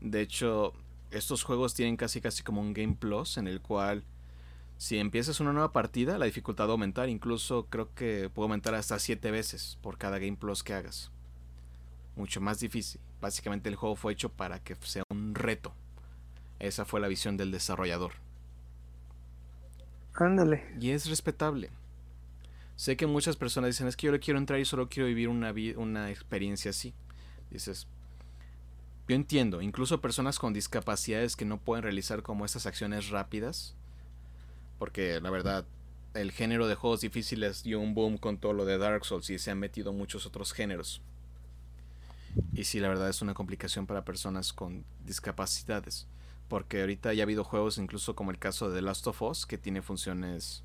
De hecho, estos juegos tienen casi casi como un game plus en el cual si empiezas una nueva partida, la dificultad va a aumentar. Incluso creo que puede aumentar hasta 7 veces por cada Game Plus que hagas. Mucho más difícil. Básicamente el juego fue hecho para que sea un reto. Esa fue la visión del desarrollador. Ándale. Y es respetable. Sé que muchas personas dicen, es que yo le quiero entrar y solo quiero vivir una, una experiencia así. Dices, yo entiendo, incluso personas con discapacidades que no pueden realizar como esas acciones rápidas, porque la verdad, el género de juegos difíciles dio un boom con todo lo de Dark Souls y se han metido muchos otros géneros. Y sí, la verdad es una complicación para personas con discapacidades. Porque ahorita ya ha habido juegos, incluso como el caso de The Last of Us, que tiene funciones,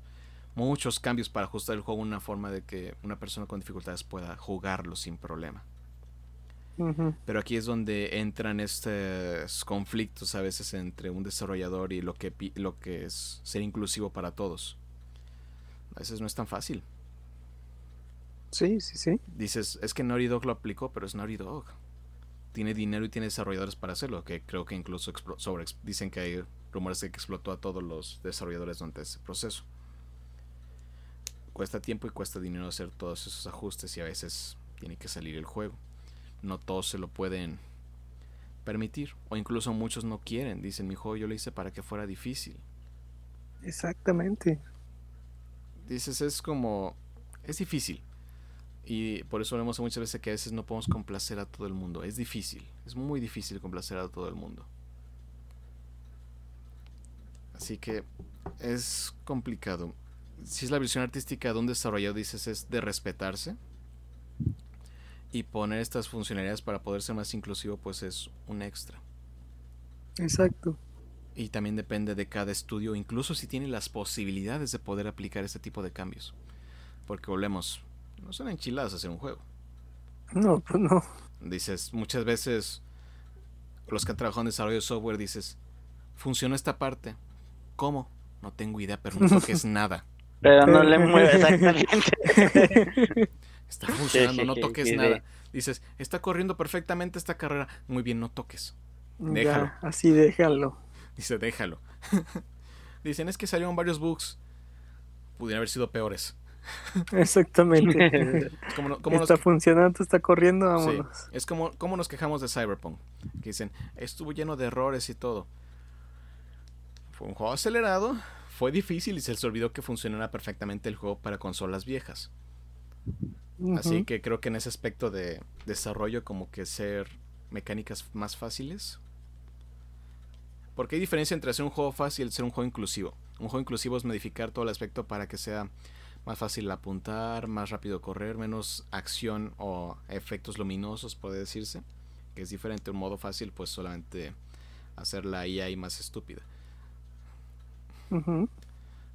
muchos cambios para ajustar el juego una forma de que una persona con dificultades pueda jugarlo sin problema. Pero aquí es donde entran estos conflictos a veces entre un desarrollador y lo que, lo que es ser inclusivo para todos. A veces no es tan fácil. Sí, sí, sí. Dices, es que Naughty Dog lo aplicó, pero es Naughty Dog. Tiene dinero y tiene desarrolladores para hacerlo, que creo que incluso sobre, dicen que hay rumores de que explotó a todos los desarrolladores durante ese proceso. Cuesta tiempo y cuesta dinero hacer todos esos ajustes y a veces tiene que salir el juego. No todos se lo pueden permitir, o incluso muchos no quieren. Dicen, mi juego yo lo hice para que fuera difícil. Exactamente. dices, es como, es difícil. Y por eso vemos muchas veces que a veces no podemos complacer a todo el mundo. Es difícil, es muy difícil complacer a todo el mundo. Así que es complicado. Si es la visión artística de un desarrollador, dices, es de respetarse. Y poner estas funcionalidades para poder ser más inclusivo, pues es un extra. Exacto. Y también depende de cada estudio, incluso si tiene las posibilidades de poder aplicar este tipo de cambios. Porque volvemos, no son enchiladas hacer un juego. No, pues no. Dices, muchas veces los que han trabajado en desarrollo de software dices, funcionó esta parte. ¿Cómo? No tengo idea, pero no toques <laughs> nada. Pero no le <laughs> mueve exactamente. <laughs> Está funcionando, sí, no sí, toques sí, nada. sí. Dices, está corriendo perfectamente esta carrera. Muy bien, no toques. Déjalo. Ya, así déjalo. Dice, déjalo. <laughs> Dicen, es que salieron varios bugs. Pudieran haber sido peores. Exactamente. <laughs> Es como, como nos está funcionando, está corriendo, Sí, vámonos. es como, como nos quejamos de Cyberpunk. Que dicen, estuvo lleno de errores y todo. Fue un juego acelerado, fue difícil y se les olvidó que funcionara perfectamente el juego para consolas viejas. Así que creo que en ese aspecto de desarrollo como que ser mecánicas más fáciles. Porque hay diferencia entre hacer un juego fácil y ser un juego inclusivo. Un juego inclusivo es modificar todo el aspecto para que sea más fácil apuntar, más rápido correr, menos acción o efectos luminosos, puede decirse. Que es diferente. Un modo fácil, pues solamente hacer la IA más estúpida.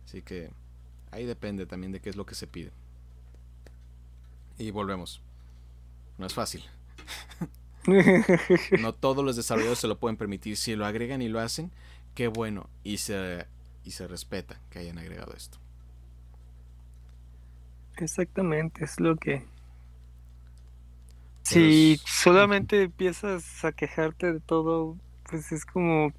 Así que ahí depende también de qué es lo que se pide. Y volvemos. No es fácil. <laughs> No todos los desarrolladores se lo pueden permitir. Si lo agregan y lo hacen, qué bueno. Y se, y se respeta que hayan agregado esto. Exactamente, es lo que... Pero Si es- solamente empiezas a quejarte de todo, pues es como,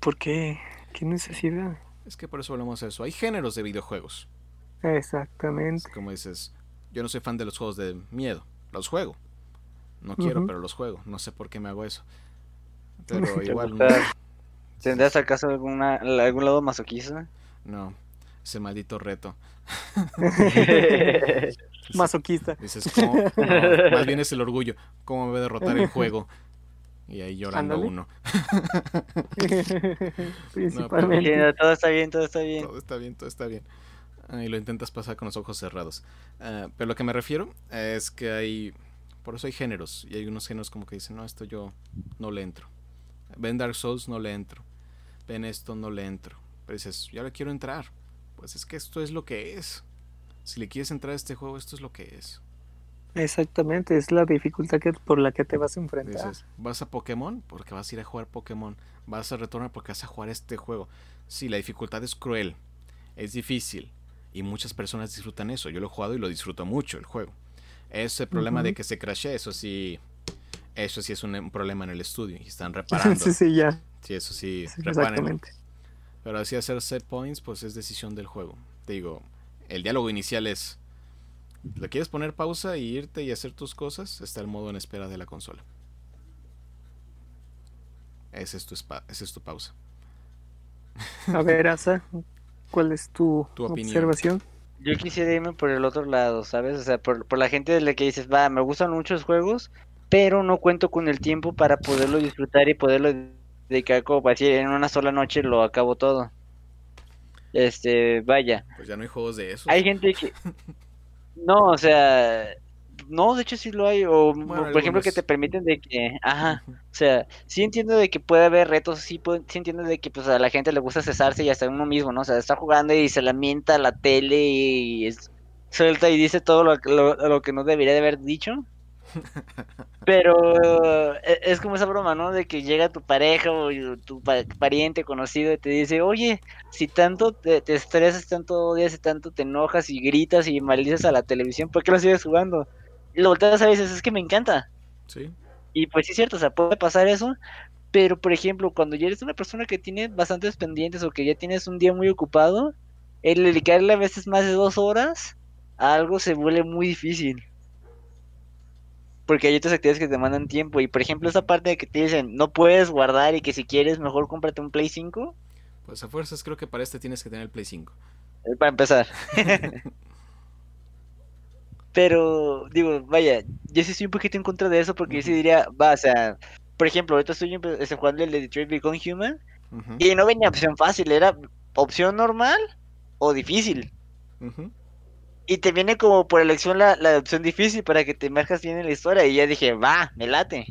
¿por qué? ¿Qué necesidad? Es que por eso volvemos a eso. Hay géneros de videojuegos. Exactamente. Como dices, yo no soy fan de los juegos de miedo. Los juego. No quiero, pero los juego. No sé por qué me hago eso. Pero <laughs> igual no. ¿Tendrás acaso alguna, algún lado masoquista? No. Ese maldito reto. <laughs> Masoquista. Dices, ¿cómo? No, más bien es el orgullo. ¿Cómo me voy a derrotar el <laughs> juego? Y ahí llorando uno. Principalmente. Todo está bien, todo está bien. Todo está bien, todo está bien. Y lo intentas pasar con los ojos cerrados. Ah, pero lo que me refiero es que hay. Por eso hay géneros. Y hay unos géneros como que dicen, no, esto yo no le entro. Ven Dark Souls, no le entro. Ven esto, no le entro. Pero dices, yo le quiero entrar. Pues es que esto es lo que es. Si le quieres entrar a este juego, esto es lo que es. Exactamente, es la dificultad que, por la que te vas a enfrentar. Dices, ¿vas a Pokémon? Porque vas a ir a jugar Pokémon. Vas a retornar porque vas a jugar este juego. Sí, la dificultad es cruel. Es difícil. Y muchas personas disfrutan eso. Yo lo he jugado y lo disfruto mucho el juego. Ese problema de que se crashee, eso sí. Eso sí es un, un problema en el estudio. Y están <laughs> reparando. sí, sí, ya. Sí, eso sí, exactamente. Pero así hacer set points, pues es decisión del juego. Te digo, el diálogo inicial es. ¿Le quieres poner pausa y irte y hacer tus cosas? Está el modo en espera de la consola. Ese es tu, spa- esa es tu pausa. A ver, Asa, <laughs> ¿cuál es tu, Tu opinión. observación? Yo quisiera irme por el otro lado, ¿sabes? O sea, por, por la gente de la que dices, va, me gustan muchos juegos, pero no cuento con el tiempo para poderlo disfrutar y poderlo dedicar como para decir, en una sola noche lo acabo todo. Este, vaya. Pues ya no hay juegos de esos. Hay gente que... <laughs> No, o sea... No, de hecho sí lo hay. O, Bueno, por ejemplo, que te permiten de que... Ajá. O sea, sí entiendo de que puede haber retos, sí, puedo- sí entiendo de que pues a la gente le gusta cesarse y hasta uno mismo, ¿no? O sea, está jugando y se lamenta la tele y es- suelta y dice todo lo, lo, lo que no debería de haber dicho. <laughs> Pero e- es como esa broma, ¿no? De que llega tu pareja o tu pa- pariente conocido y te dice, oye, si tanto te, te estresas, tanto odias, y tanto te enojas y gritas y maldices a la televisión, ¿por qué lo sigues jugando? Lo volteas a veces, es que me encanta. Sí. Y pues sí es cierto, o sea, puede pasar eso, pero por ejemplo, cuando ya eres una persona que tiene bastantes pendientes o que ya tienes un día muy ocupado, el dedicarle a veces más de dos horas a algo se vuelve muy difícil. Porque hay otras actividades que te demandan tiempo. Y por ejemplo, esa parte de que te dicen, no puedes guardar y que si quieres mejor cómprate un Play 5, Pues a fuerzas creo que para este tienes que tener el Play 5. eh, para empezar. <laughs> Pero, digo, vaya, yo sí estoy un poquito en contra de eso porque yo sí diría, va, o sea, por ejemplo, ahorita estoy estoy jugando el de Detroit Become Human y no venía opción fácil, era opción normal o difícil. Y te viene como por elección la, la opción difícil para que te emerjas bien en la historia. Y ya dije, va, me late.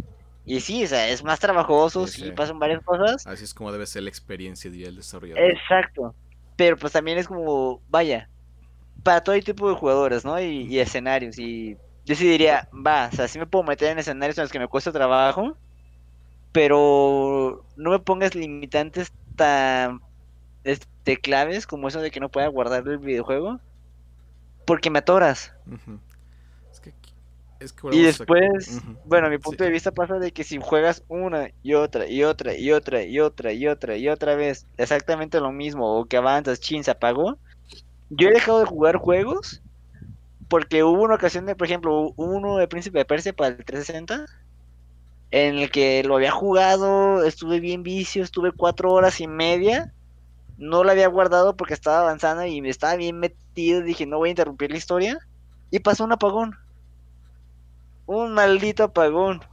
Y sí, o sea, es más trabajoso, Sí, sí, sí. pasan varias cosas. Así es como debe ser la experiencia, diría el desarrollador. Exacto. Pero pues también es como, vaya, para todo tipo de jugadores, ¿no? Y, y escenarios. Y yo sí diría, va, o sea, sí me puedo meter en escenarios en los que me cuesta trabajo, pero no me pongas limitantes tan este, claves como eso de que no pueda guardar el videojuego, porque me atoras. Ujú. Es que, aquí- es que Y después, bueno, mi punto Sí. de vista pasa de que si juegas una y otra y otra y otra y otra y otra y otra vez exactamente lo mismo o que avanzas, chin, se apagó. Yo he dejado de jugar juegos porque hubo una ocasión de, por ejemplo, uno de Príncipe de Persia para el 360 en el que lo había jugado, estuve bien vicio, estuve cuatro horas y media. No lo había guardado porque estaba avanzando y me estaba bien metido. Dije, no voy a interrumpir la historia. Y pasó un apagón. Un maldito apagón.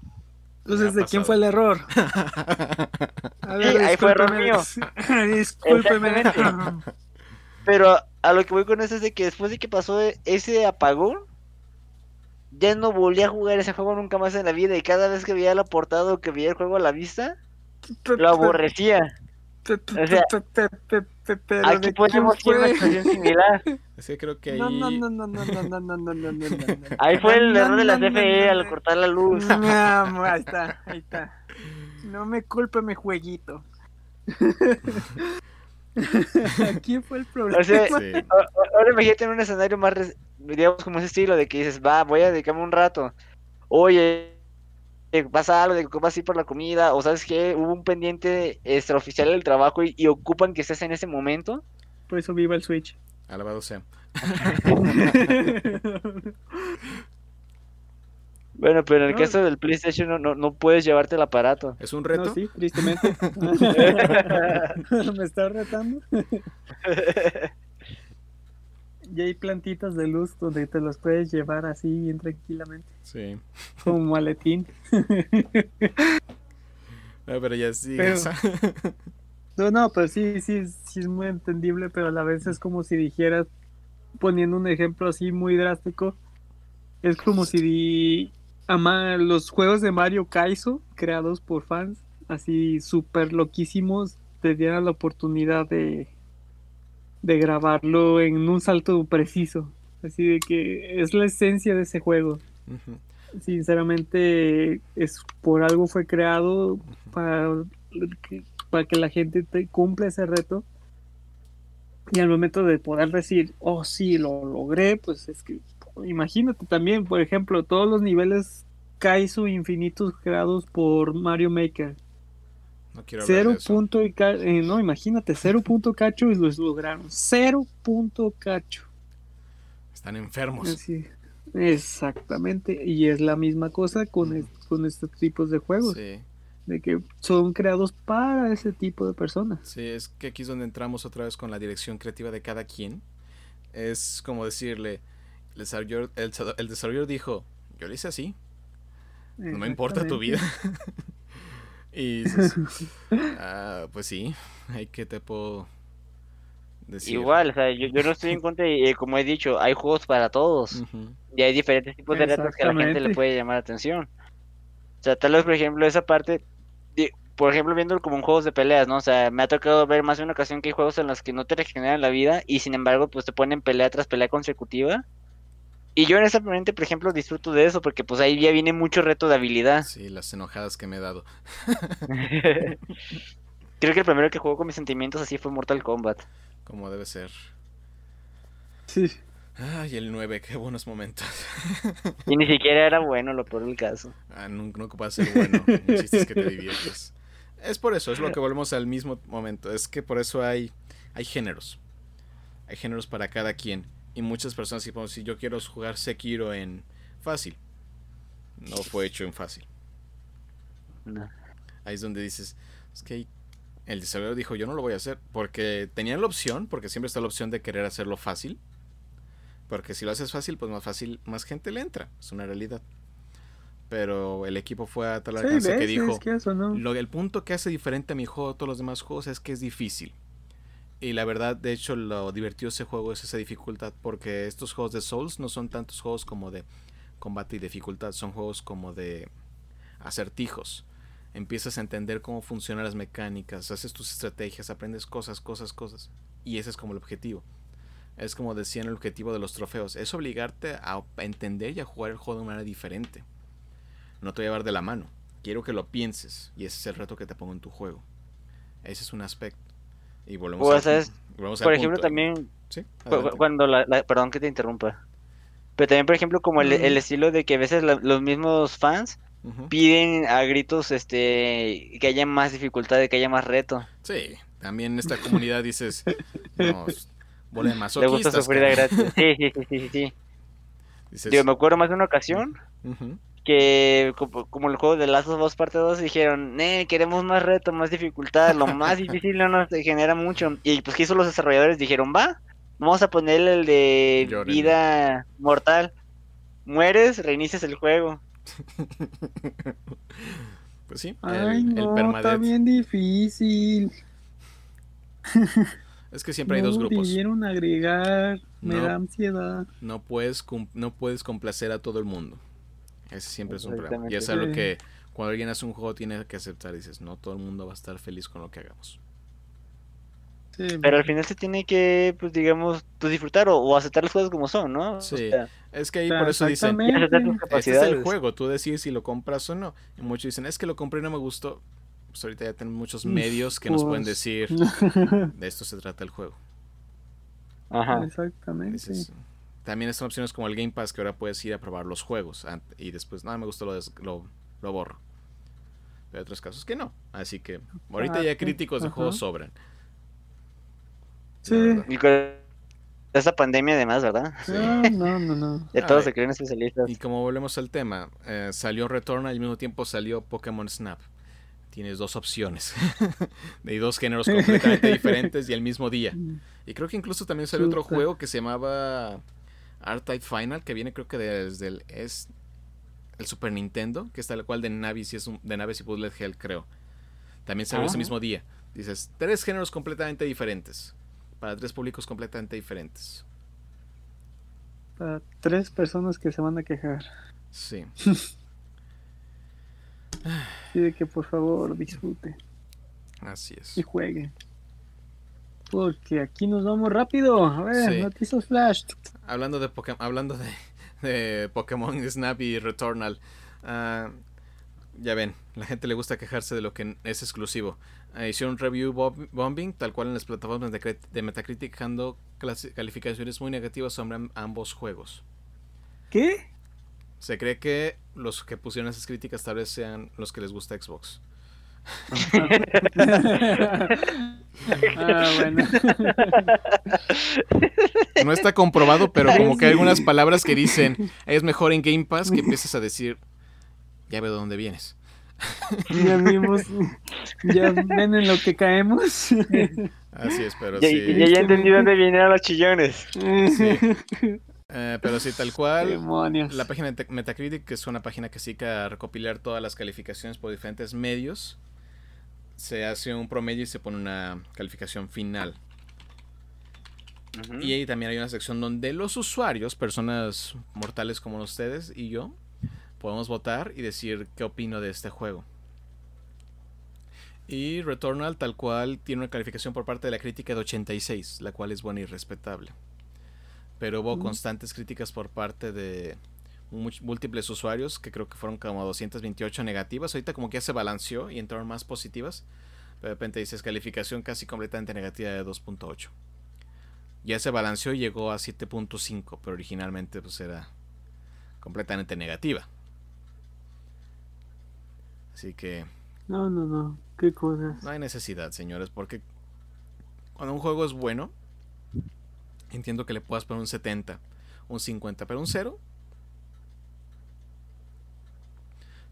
Entonces, ¿de quién fue el error? <laughs> A Sí, ahí fue error. Discúlpeme. <laughs> <laughs> Pero a lo que voy con eso es de que después de que pasó e- ese apagón, ya no volví a jugar ese juego nunca más en la vida. Y cada vez que veía la portada o que veía el juego a la vista, lo aborrecía. O sea, Pero Aquí ¿de podemos ir una situación similar. Es que creo que ahí. No, no, no, no, no, no, no, no, no, no, no, no, no. Ahí fue el No, error de la no, no, CFE no, al no. cortar la luz. No, ahí está, ahí está. No me culpe mi jueguito. <laughs> Aquí fue el problema. O sea, <laughs> Sí. Ahora imagínate en un escenario más, digamos, como ese estilo de que dices, va, voy a dedicarme un rato. Oye, eh, pasa algo de que a ir por la comida, o sabes que hubo un pendiente extraoficial del trabajo y, y ocupan que estés en ese momento. Por eso viva el Switch. Alabado sea. <laughs> Bueno, pero en el No. caso del PlayStation no, no, no puedes llevarte el aparato. ¿Es un reto? No, sí, tristemente. <laughs> <laughs> Me está retando. <laughs> Y hay plantitas de luz donde te los puedes llevar así bien tranquilamente, Sí. como maletín. No, pero ya sí. Pero- No, no, pero sí, sí, sí es muy entendible, pero a la vez es como si dijeras, poniendo un ejemplo así muy drástico, es como si di- ama los juegos de Mario Kaizo, creados por fans, así súper loquísimos, te dieran la oportunidad de, de grabarlo en un salto preciso. Así de que es la esencia de ese juego. Sinceramente, es por algo fue creado para que, para que la gente te cumpla ese reto. Y al momento de poder decir, oh sí, lo logré, pues es que imagínate también, por ejemplo, todos los niveles Kaizo infinitos creados por Mario Maker. No quiero Cero de eso. punto y eh, no, imagínate, cero punto cacho y los lograron. Cero punto cacho. Están enfermos. Así, exactamente. Y es la misma cosa con, con estos tipos de juegos. Sí. De que son creados para ese tipo de personas. Sí, es que aquí es donde entramos otra vez con la dirección creativa de cada quien. Es como decirle, el desarrollador, el, desa- el desarrollador dijo, yo lo hice así, no me importa tu vida. <laughs> y dices, "Ah, pues sí, hay que te puedo decir. Igual, o sea, yo, yo no estoy en contra y eh, como he dicho, hay juegos para todos. Y hay diferentes tipos de retos que a la gente le puede llamar la atención. O sea, tal vez, por ejemplo, esa parte, de- por ejemplo, viéndolo como en juegos de peleas, ¿no? O sea, me ha tocado ver más de una ocasión que hay juegos en los que no te regeneran la vida y sin embargo, pues te ponen pelea tras pelea consecutiva. Y yo honestamente, por ejemplo, disfruto de eso porque pues ahí ya viene mucho reto de habilidad. Sí, las enojadas que me he dado. <laughs> Creo que el primero que jugó con mis sentimientos así fue Mortal Kombat. Como debe ser. Sí. Ay, el 9, qué buenos momentos. Y ni siquiera era bueno, lo peor del caso. Ah, nunca, nunca puede ser bueno. El chiste es que te diviertes. Es por eso, es lo que volvemos al mismo momento. Es que por eso hay, hay géneros. Hay géneros para cada quien. Y muchas personas dicen, si yo quiero jugar Sekiro en fácil. No fue hecho en fácil. No. Ahí es donde dices, es que el desarrollador dijo, yo no lo voy a hacer. Porque tenían la opción, porque siempre está la opción de querer hacerlo fácil. Porque si lo haces fácil, pues más fácil, más gente le entra. Es una realidad. Pero el equipo fue a tal Sí, alcance que dijo, es que eso no. lo, el punto que hace diferente a mi juego a todos los demás juegos es que es difícil. Y la verdad, de hecho, lo divertido de ese juego es esa dificultad. Porque estos juegos de Souls no son tantos juegos como de combate y dificultad. Son juegos como de acertijos. Empiezas a entender cómo funcionan las mecánicas, haces tus estrategias, aprendes cosas, cosas, cosas. Y ese es como el objetivo. Es como decían el objetivo de los trofeos. Es obligarte a entender y a jugar el juego de manera diferente. No te voy a llevar de la mano. Quiero que lo pienses. Y ese es el reto que te pongo en tu juego. Ese es un aspecto. Y volvemos O al- sea, es- volvemos Por ejemplo, punto. también Sí, cuando la, la- Perdón que te interrumpa. Pero también, por ejemplo, como el, el estilo de que a veces la- los mismos fans piden a gritos este que haya más dificultad, que haya más reto. Sí, también en esta comunidad dices, no, bola de Le gusta sufrir de cabrón". gratis. Sí, sí, sí, sí, sí. Dices, Digo, me acuerdo más de una ocasión ujú. Que como, como el juego de Last of Us parte 2 dijeron, eh, queremos más reto, más dificultad, lo más difícil no nos genera mucho. Y pues que hizo los desarrolladores dijeron, va, vamos a ponerle el de vida mortal. Mueres, reinicias el juego. <laughs> Pues sí, Ay, el, el no, está permadeath. bien difícil. Es que siempre hay dos grupos. agregar, me No. da ansiedad. No puedes, no puedes complacer a todo el mundo. Ese siempre es un problema. Y es algo que cuando alguien hace un juego tiene que aceptar. Dices, no todo el mundo va a estar feliz con lo que hagamos. Sí, Pero al final se tiene que, pues digamos, pues disfrutar o, o aceptar las cosas como son, ¿no? O Sí. sea, Es que ahí por eso dicen, este es el capacidades. juego, tú decides si lo compras o no. Y muchos dicen, es que lo compré y no me gustó. Pues ahorita ya tenemos muchos medios que nos pueden Pues. decir, <laughs> de esto se trata el juego. Ajá. Exactamente. Dices, también están opciones como el Game Pass que ahora puedes ir a probar los juegos y después, no, me gustó, lo, lo, lo borro. Pero hay otros casos que no. Así que ahorita ya críticos de juegos sobran. Sí. Y con esta pandemia además, ¿verdad? Sí. Ah, no, no, no. Ya todos se creen especialistas. Y como volvemos al tema, eh, salió Return al mismo tiempo salió Pokémon Snap. Tienes dos opciones <laughs> de dos géneros completamente <laughs> diferentes y el mismo día. Y creo que incluso también salió otro juego que se llamaba R-Type Final, que viene creo que desde el, es el Super Nintendo, que es tal cual de naves y es un- de naves y Bullet Hell, creo. También salió ese Ah. mismo día. Dices, tres géneros completamente diferentes. Para tres públicos completamente diferentes. Para tres personas que se van a quejar. Sí. <laughs> Y de que por favor disfrute Así es. y juegue. Porque aquí nos vamos rápido. A ver, Sí. noticias flash. Hablando de Pokémon, hablando de, de Pokémon <laughs> Snap y Returnal, ah, ya ven, la gente le gusta quejarse de lo que es exclusivo. Ah, hicieron un review bob- bombing, tal cual en las plataformas de, de Metacritic, dejando clasi- calificaciones muy negativas sobre am- ambos juegos. ¿Qué? Se cree que los que pusieron esas críticas tal vez sean los que les gusta Xbox. Ah, bueno. No está comprobado, pero como que hay algunas palabras que dicen es mejor en Game Pass que empiezas a decir ya veo de dónde vienes. ya vimos. Ya ven en lo que caemos. Así es, pero Ya, sí. ya, ya entendí dónde vienen los chillones. <laughs> Eh, pero sí, tal cual. Demonios. La página de Metacritic, que es una página que se dedica a recopilar todas las calificaciones por diferentes medios, se hace un promedio y se pone una calificación final. Y ahí también hay una sección donde los usuarios, personas mortales como ustedes y yo, podemos votar y decir qué opino de este juego. Y Returnal tal cual tiene una calificación por parte de la crítica de 86, la cual es buena y respetable. pero hubo constantes críticas por parte de múltiples usuarios, que creo que fueron como 228 negativas. Ahorita como que ya se balanceó y entraron más positivas. de repente dices calificación casi completamente negativa de 2.8. Ya se balanceó y llegó a 7.5, pero originalmente pues era completamente negativa. Así que... No, no, no. ¿Qué cosas? No hay necesidad, señores, porque cuando un juego es bueno, entiendo que le puedas poner un 70, un 50, pero un 0.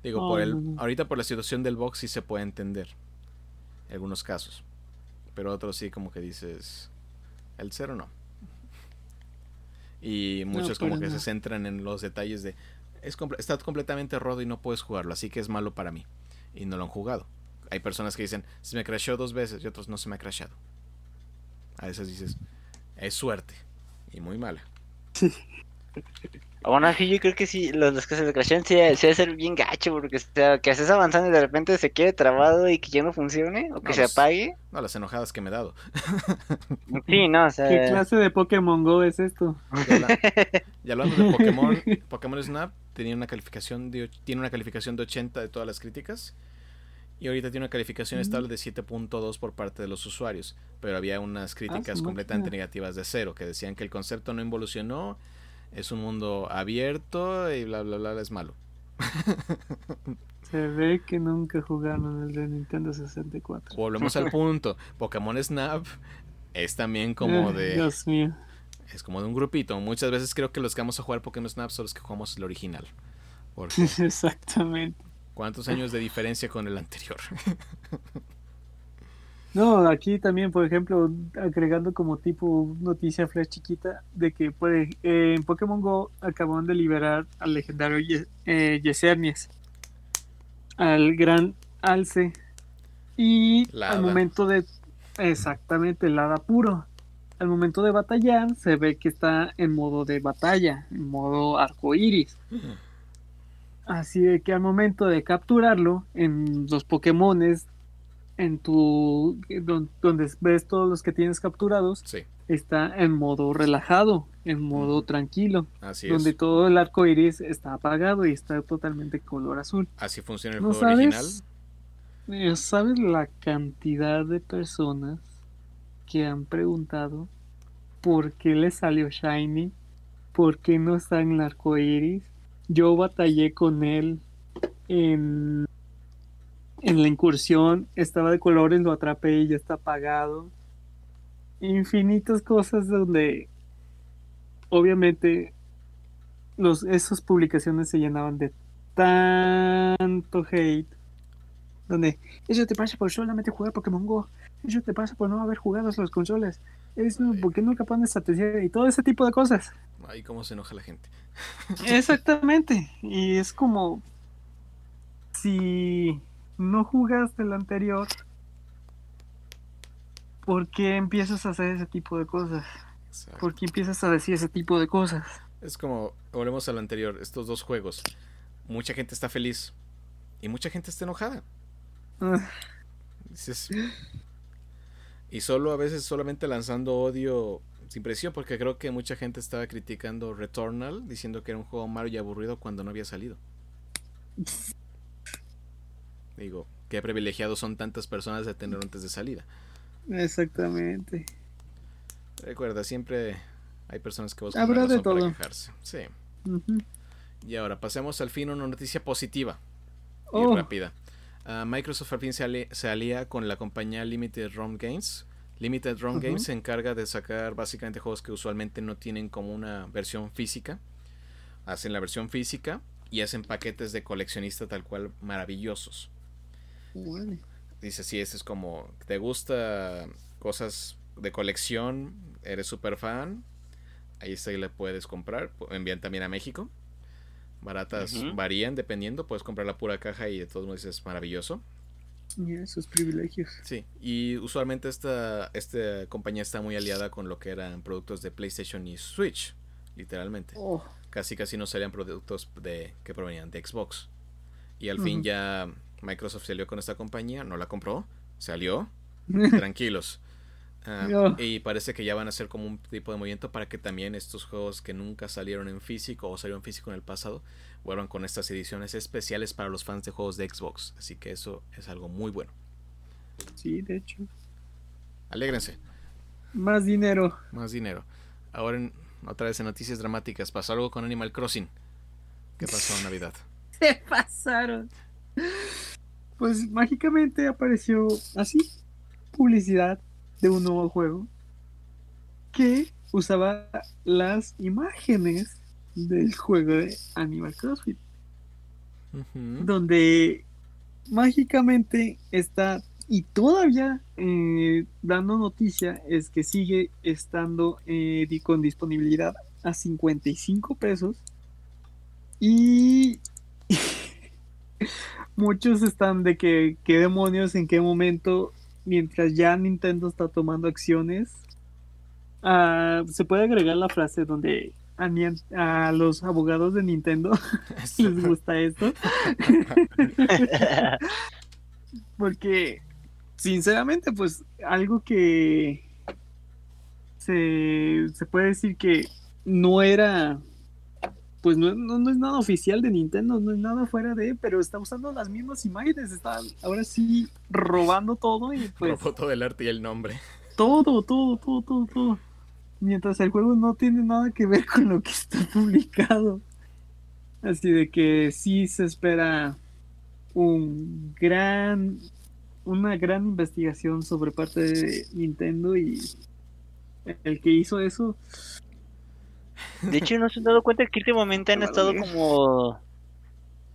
Digo, por el, ahorita por la situación del box sí se puede entender. En algunos casos. Pero otros sí como que dices, el 0 no. Y muchos como que se centran en los detalles de, es está completamente roto y no puedes jugarlo, así que es malo para mí. Y no lo han jugado. Hay personas que dicen, se me crashó dos veces y otros no se me ha crashado. A veces dices, es suerte. Y muy mala. <laughs> Aún así, yo creo que sí, los, que se le crashean sí, sí debe ser bien gacho, porque sea, que haces avanzando y de repente se quede trabado y que ya no funcione, o que se apague. No, las enojadas que me he dado. <laughs> Sí, no, o sea... ¿Qué clase de Pokémon Go es esto? Ya, <laughs> hablando de Pokémon, Pokémon Snap tenía una calificación de, tiene una calificación de 80 de todas las críticas. Y ahorita tiene una calificación estable de 7.2 por parte de los usuarios. Pero había unas críticas ah, completamente negativas de cero, que decían que el concepto no evolucionó, es un mundo abierto y bla, bla, bla, es malo. <laughs> Se ve que nunca jugaron el de Nintendo 64. Volvemos al punto. Pokémon Snap es también <laughs> como de... Dios mío. Es como de un grupito. Muchas veces creo que los que vamos a jugar Pokémon Snap son los que jugamos el original. <laughs> Exactamente. ¿Cuántos años de diferencia con el anterior? No, aquí también, por ejemplo, agregando como tipo noticia flash chiquita, de que pues, en Pokémon Go acaban de liberar al legendario eh, Yesernies, al gran Alce, y al momento de... Exactamente, el hada puro. Al momento de batallar, se ve que está en modo de batalla, en modo arco iris. Así de que al momento de capturarlo en los Pokémones, en tu donde ves todos los que tienes capturados, está en modo relajado, en modo tranquilo, donde todo el arco iris está apagado y está totalmente color azul. Así funciona el juego original. Eh, ¿Sabes la cantidad de personas que han preguntado por qué le salió Shiny? ¿Por qué no está en el arco iris? Yo batallé con él en, en la incursión, estaba de colores, lo atrapé y ya está apagado. Infinitas cosas donde obviamente los, esas publicaciones se llenaban de tanto hate. Donde eso te pasa por solamente jugar Pokémon Go. Eso te pasa por no haber jugado a las consolas. Eso, ¿por qué nunca pones atención? Y todo ese tipo de cosas. Ay, cómo se enoja la gente. Exactamente. Y es como si no jugaste el anterior, ¿por qué empiezas a hacer ese tipo de cosas? ¿Por qué empiezas a decir ese tipo de cosas? Es como, volvemos al anterior, estos dos juegos. Mucha gente está feliz y mucha gente está enojada. Ah. y solo a veces solamente lanzando odio sin presión, porque creo que mucha gente estaba criticando Returnal, diciendo que era un juego malo y aburrido cuando no había salido. Digo, qué privilegiados son tantas personas de tener antes de salida. Exactamente. Recuerda, siempre hay personas que buscan Habrá de todo. para quejarse. Sí. Y ahora pasemos al fin a una noticia positiva y oh. rápida. Ah, Microsoft al fin se, se alía con la compañía Limited Run Games Limited Run Games se encarga de sacar básicamente juegos que usualmente no tienen como una versión física. Hacen la versión física y hacen paquetes de coleccionista tal cual maravillosos. Dice, si ese es como, ¿te gusta cosas de colección? ¿Eres super fan? Ahí está, le puedes comprar. Envían también a México. Baratas varían dependiendo. Puedes comprar la pura caja y de todos modos es maravilloso. Y esos privilegios. Sí, y usualmente esta, esta compañía está muy aliada con lo que eran productos de PlayStation y Switch, literalmente. Oh. Casi casi no salían productos de, que provenían de Xbox. Y al fin ya Microsoft salió con esta compañía, no la compró, salió, <laughs> tranquilos. Ah, No. Y parece que ya van a ser como un tipo de movimiento para que también estos juegos que nunca salieron en físico o salieron físico en el pasado vuelvan con estas ediciones especiales para los fans de juegos de Xbox. Así que eso es algo muy bueno. Sí, de hecho. Alégrense, Más dinero. más dinero. Ahora en- otra vez en noticias dramáticas, pasó algo con Animal Crossing. ¿Qué pasó en Navidad? <laughs> Se pasaron. Pues mágicamente apareció así publicidad de un nuevo juego que usaba las imágenes del juego de Animal Crossing, Ujú. donde mágicamente está y todavía eh, dando noticia es que sigue estando eh, con disponibilidad a 55 pesos y <laughs> <laughs> muchos están de que qué demonios en qué momento mientras ya Nintendo está tomando acciones. Ah, se puede agregar la frase donde a, a los abogados de Nintendo <laughs> les gusta esto <laughs> porque sinceramente pues algo que se, se puede decir que no era pues no, no, no es nada oficial de Nintendo, no es nada fuera de, pero está usando las mismas imágenes, está ahora sí robando todo y <laughs> pues Robó todo el arte y el nombre. todo, todo, todo, todo, todo. Mientras el juego no tiene nada que ver con lo que está publicado. Así de que sí se espera un gran, una gran investigación sobre parte de Nintendo y el que hizo eso, De hecho, ¿no se han dado cuenta que últimamente han estado como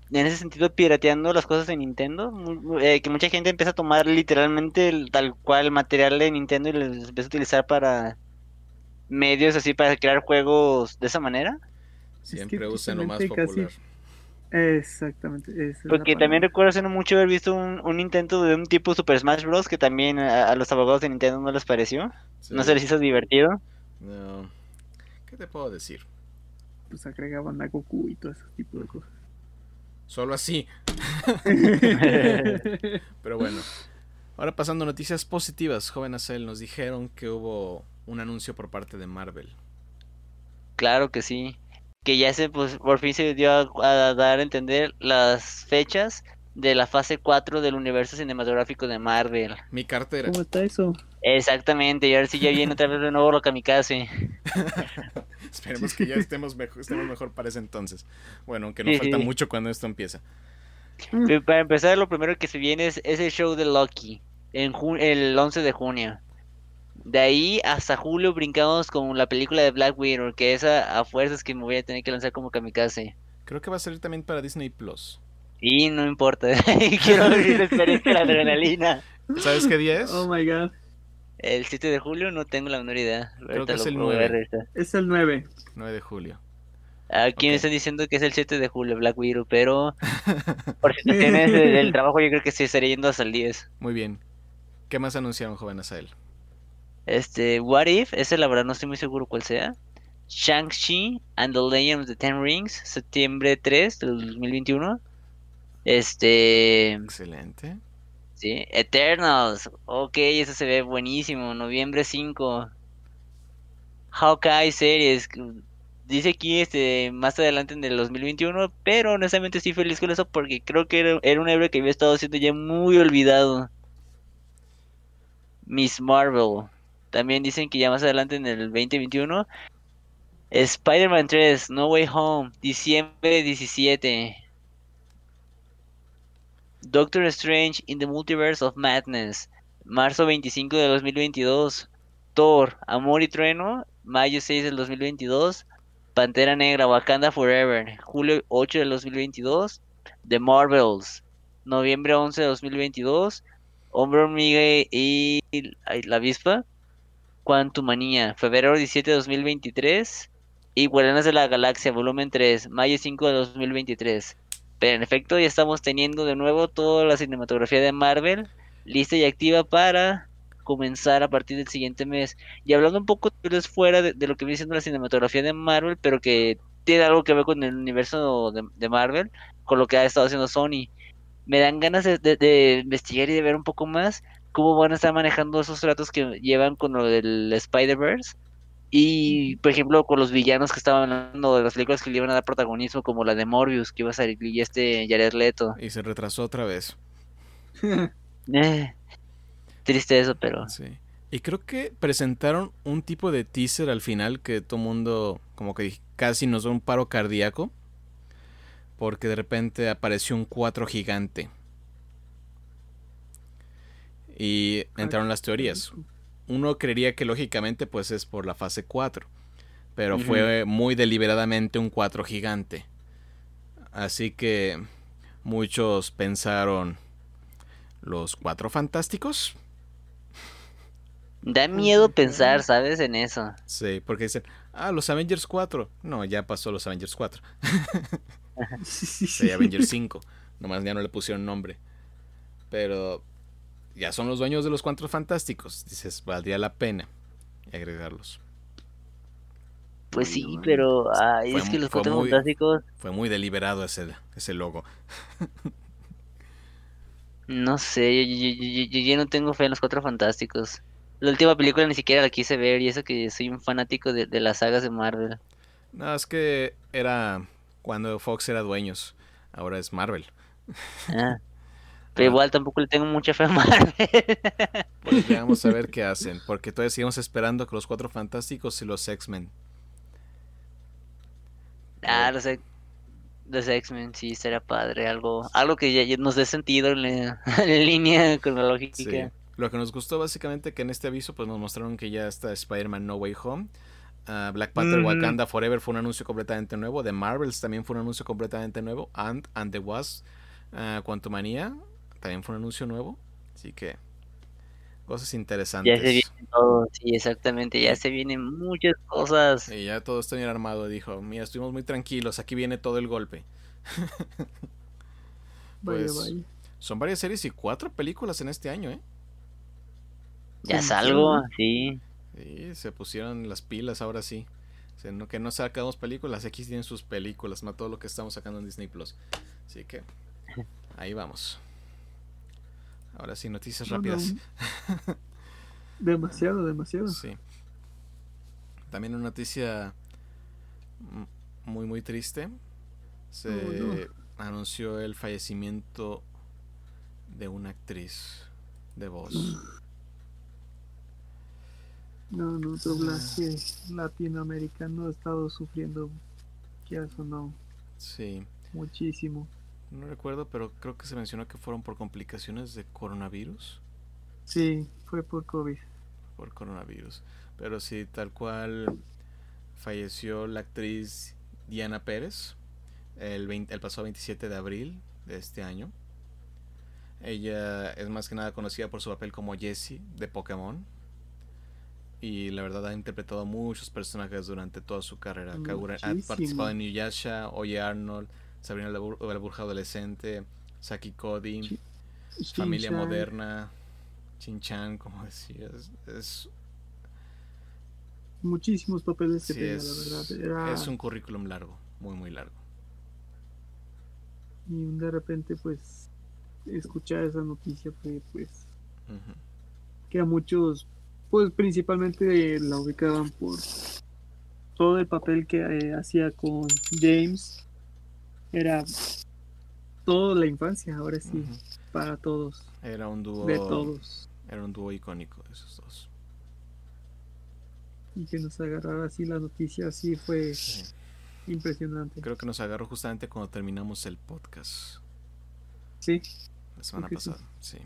en ese sentido pirateando las cosas de Nintendo? Eh, que mucha gente empieza a tomar literalmente el, tal cual material de Nintendo y les empieza a utilizar para medios así para crear juegos de esa manera. Siempre usan lo más popular. exactamente. es Porque también recuerdo hace no mucho haber visto un, un intento de un tipo Super Smash Bros. que también a, a los abogados de Nintendo no les pareció. No se les hizo divertido. No. ¿Qué te puedo decir? Pues agregaban a Goku y todo ese tipo de cosas. Solo así. <laughs> Pero bueno. Ahora pasando a noticias positivas, joven Acel, nos dijeron que hubo un anuncio por parte de Marvel. Claro que sí. Que ya se, pues, por fin se dio a, a dar a entender las fechas de la fase 4 del universo cinematográfico de Marvel. Mi cartera. ¿Cómo está eso? Exactamente, y ahora sí ya viene otra vez de nuevo lo kamikaze. <laughs> Esperemos que ya estemos mejor, estemos mejor para ese entonces. Bueno, aunque no Sí, falta sí. mucho cuando esto empieza. Pero Para empezar, lo primero que se viene es, es el show de Loki, en el 11 de junio. De ahí hasta julio brincamos con la película de Black Widow, que esa a fuerzas que me voy a tener que lanzar como kamikaze. Creo que va a salir también para Disney Plus. Y no importa, <laughs> quiero vivir la experiencia de la adrenalina. ¿Sabes qué día es? Oh my god. El 7 de julio no tengo la menor idea. Creo que es el voy a 9. revisar. Es el 9. 9 de julio. Aquí Ok. me están diciendo que es el 7 de julio Black Widow, pero <laughs> por situaciones de- del trabajo yo creo que sí estaría yendo hasta el 10. Muy bien. ¿Qué más anunciaron, joven Asael? Este, What If, ese la verdad no estoy muy seguro cuál sea. Shang-Chi and the Legend of the Ten Rings, septiembre 3 del 2021. Este, Excelente. sí, Eternals, ok, eso se ve buenísimo, noviembre 5. Hawkeye series, dice aquí este más adelante en el 2021, pero honestamente estoy feliz con eso porque creo que era, era un héroe que había estado siendo ya muy olvidado. Miss Marvel, también dicen que ya más adelante en el 2021. Spider-Man 3, No Way Home, diciembre 17. Doctor Strange in the Multiverse of Madness, marzo 25 de 2022. Thor, Amor y Trueno, mayo 6 del 2022. Pantera Negra, Wakanda Forever, julio 8 del 2022. The Marvels, noviembre 11 de 2022. Hombre Hormiga y la avispa. Quantumania, febrero 17 de 2023. Y Guardianes de la Galaxia, volumen 3, mayo 5 de 2023. Pero en efecto, ya estamos teniendo de nuevo toda la cinematografía de Marvel lista y activa para comenzar a partir del siguiente mes. Y hablando un poco fuera de, lo que viene siendo la cinematografía de Marvel, pero que tiene algo que ver con el universo de, Marvel, con lo que ha estado haciendo Sony. Me dan ganas de- de investigar y de ver un poco más cómo van a estar manejando esos tratos que llevan con lo del Spider-Verse. Y, por ejemplo, con los villanos que estaban hablando de las películas que le iban a dar protagonismo, como la de Morbius, que iba a salir y este Jared Leto. Y se retrasó otra vez. <laughs> Eh, triste eso, pero. Sí. Y creo que presentaron un tipo de teaser al final que todo mundo como que casi nos da un paro cardíaco. Porque de repente apareció un 4 gigante. Y entraron las teorías. Uno creería que lógicamente pues es por la fase 4. Pero fue muy deliberadamente un 4 gigante. Así que muchos pensaron los cuatro fantásticos. Da miedo pensar, ¿sabes? En eso. Sí, porque dicen, ah, los Avengers 4. No, ya pasó los Avengers 4. <laughs> Sí, Avengers 5. Nomás ya no le pusieron nombre. Pero ya son los dueños de los cuatro fantásticos. Dices, valdría la pena agregarlos. Pues sí, pero ay, es que los cuatro muy- fantásticos, Fue muy deliberado ese, ese logo. no sé, yo, yo- yo- yo- yo no tengo fe en los cuatro fantásticos. La última película ni siquiera la quise ver y eso que soy un fanático de, de las sagas de Marvel. No, es que era cuando Fox era dueños. Ahora es Marvel. Ah, <laughs> Pero igual tampoco le tengo mucha fe a Marvel. Pues ya vamos a ver <laughs> qué hacen. Porque todavía seguimos esperando que los cuatro fantásticos y los X-Men. Ah, los, los X-Men, sí, será padre, algo, algo que ya, ya nos dé sentido en, la, <laughs> en línea cronológica. Sí. Lo que nos gustó básicamente que en este aviso pues nos mostraron que ya está Spider-Man No Way Home. Ah, Black Panther Ujú. Wakanda Forever fue un anuncio completamente nuevo. The Marvels también fue un anuncio completamente nuevo. Ant and the Wasp uh, Quantumania también fue un anuncio nuevo. Así que cosas interesantes. Ya se viene todo, sí, exactamente, ya se vienen muchas cosas. Y ya todo está bien armado. Dijo, mira, estuvimos muy tranquilos. Aquí viene todo el golpe. <laughs> Pues, vaya. Son varias series y cuatro películas en este año, ¿eh? Ya ¿En salgo, sí. Sí, se pusieron las pilas ahora sí. O sea, no, que no sacamos películas, aquí tienen sus películas, más todo lo que estamos sacando en Disney Plus. Así que ahí vamos. Ahora sí, noticias No, rápidas. no. <laughs> Demasiado, demasiado. Sí. También una noticia muy muy triste. Se Oh, no. anunció el fallecimiento de una actriz de voz. No, no, doblaje latinoamericano ha estado sufriendo, quieras o no, Sí. muchísimo. No recuerdo, pero creo que se mencionó que fueron por complicaciones de coronavirus. Sí, fue por COVID. Por coronavirus. Pero sí, tal cual falleció la actriz Diana Pérez el, 20 el pasado 27 de abril de este año. Ella es más que nada conocida por su papel como Jessie de Pokémon. Y la verdad ha interpretado muchos personajes durante toda su carrera. Kagura- ha participado en Nuyasha, Oye Arnold, Sabrina la, Bur- la Burja Adolescente, Saki Cody, Familia Moderna, Chin-chan, como decías. Es, Muchísimos papeles que sí, tenía, es, la verdad. Era... es un currículum largo, muy, muy largo. Y de repente, pues, escuchar esa noticia fue, pues, que a muchos, pues, principalmente la ubicaban por todo el papel que eh, hacía con James. Era toda la infancia, ahora sí, para todos, Era un dúo. de todos. Era un dúo icónico esos dos. Y que nos agarrara así la noticia, así fue Sí. impresionante. Creo que nos agarró justamente cuando terminamos el podcast Sí, la semana que sí. pasada. Sí.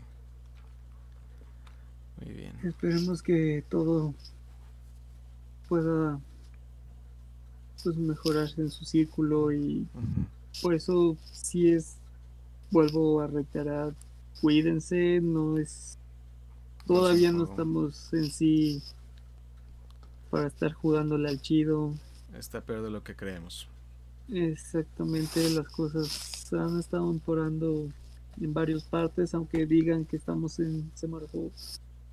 Muy bien. esperemos que todo pueda pues mejorarse en su círculo y. por eso sí es vuelvo a reiterar cuídense no es todavía no estamos en sí para estar jugándole al chido. Está peor de lo que creemos. exactamente las cosas han estado empeorando en varias partes aunque digan que estamos en semáforo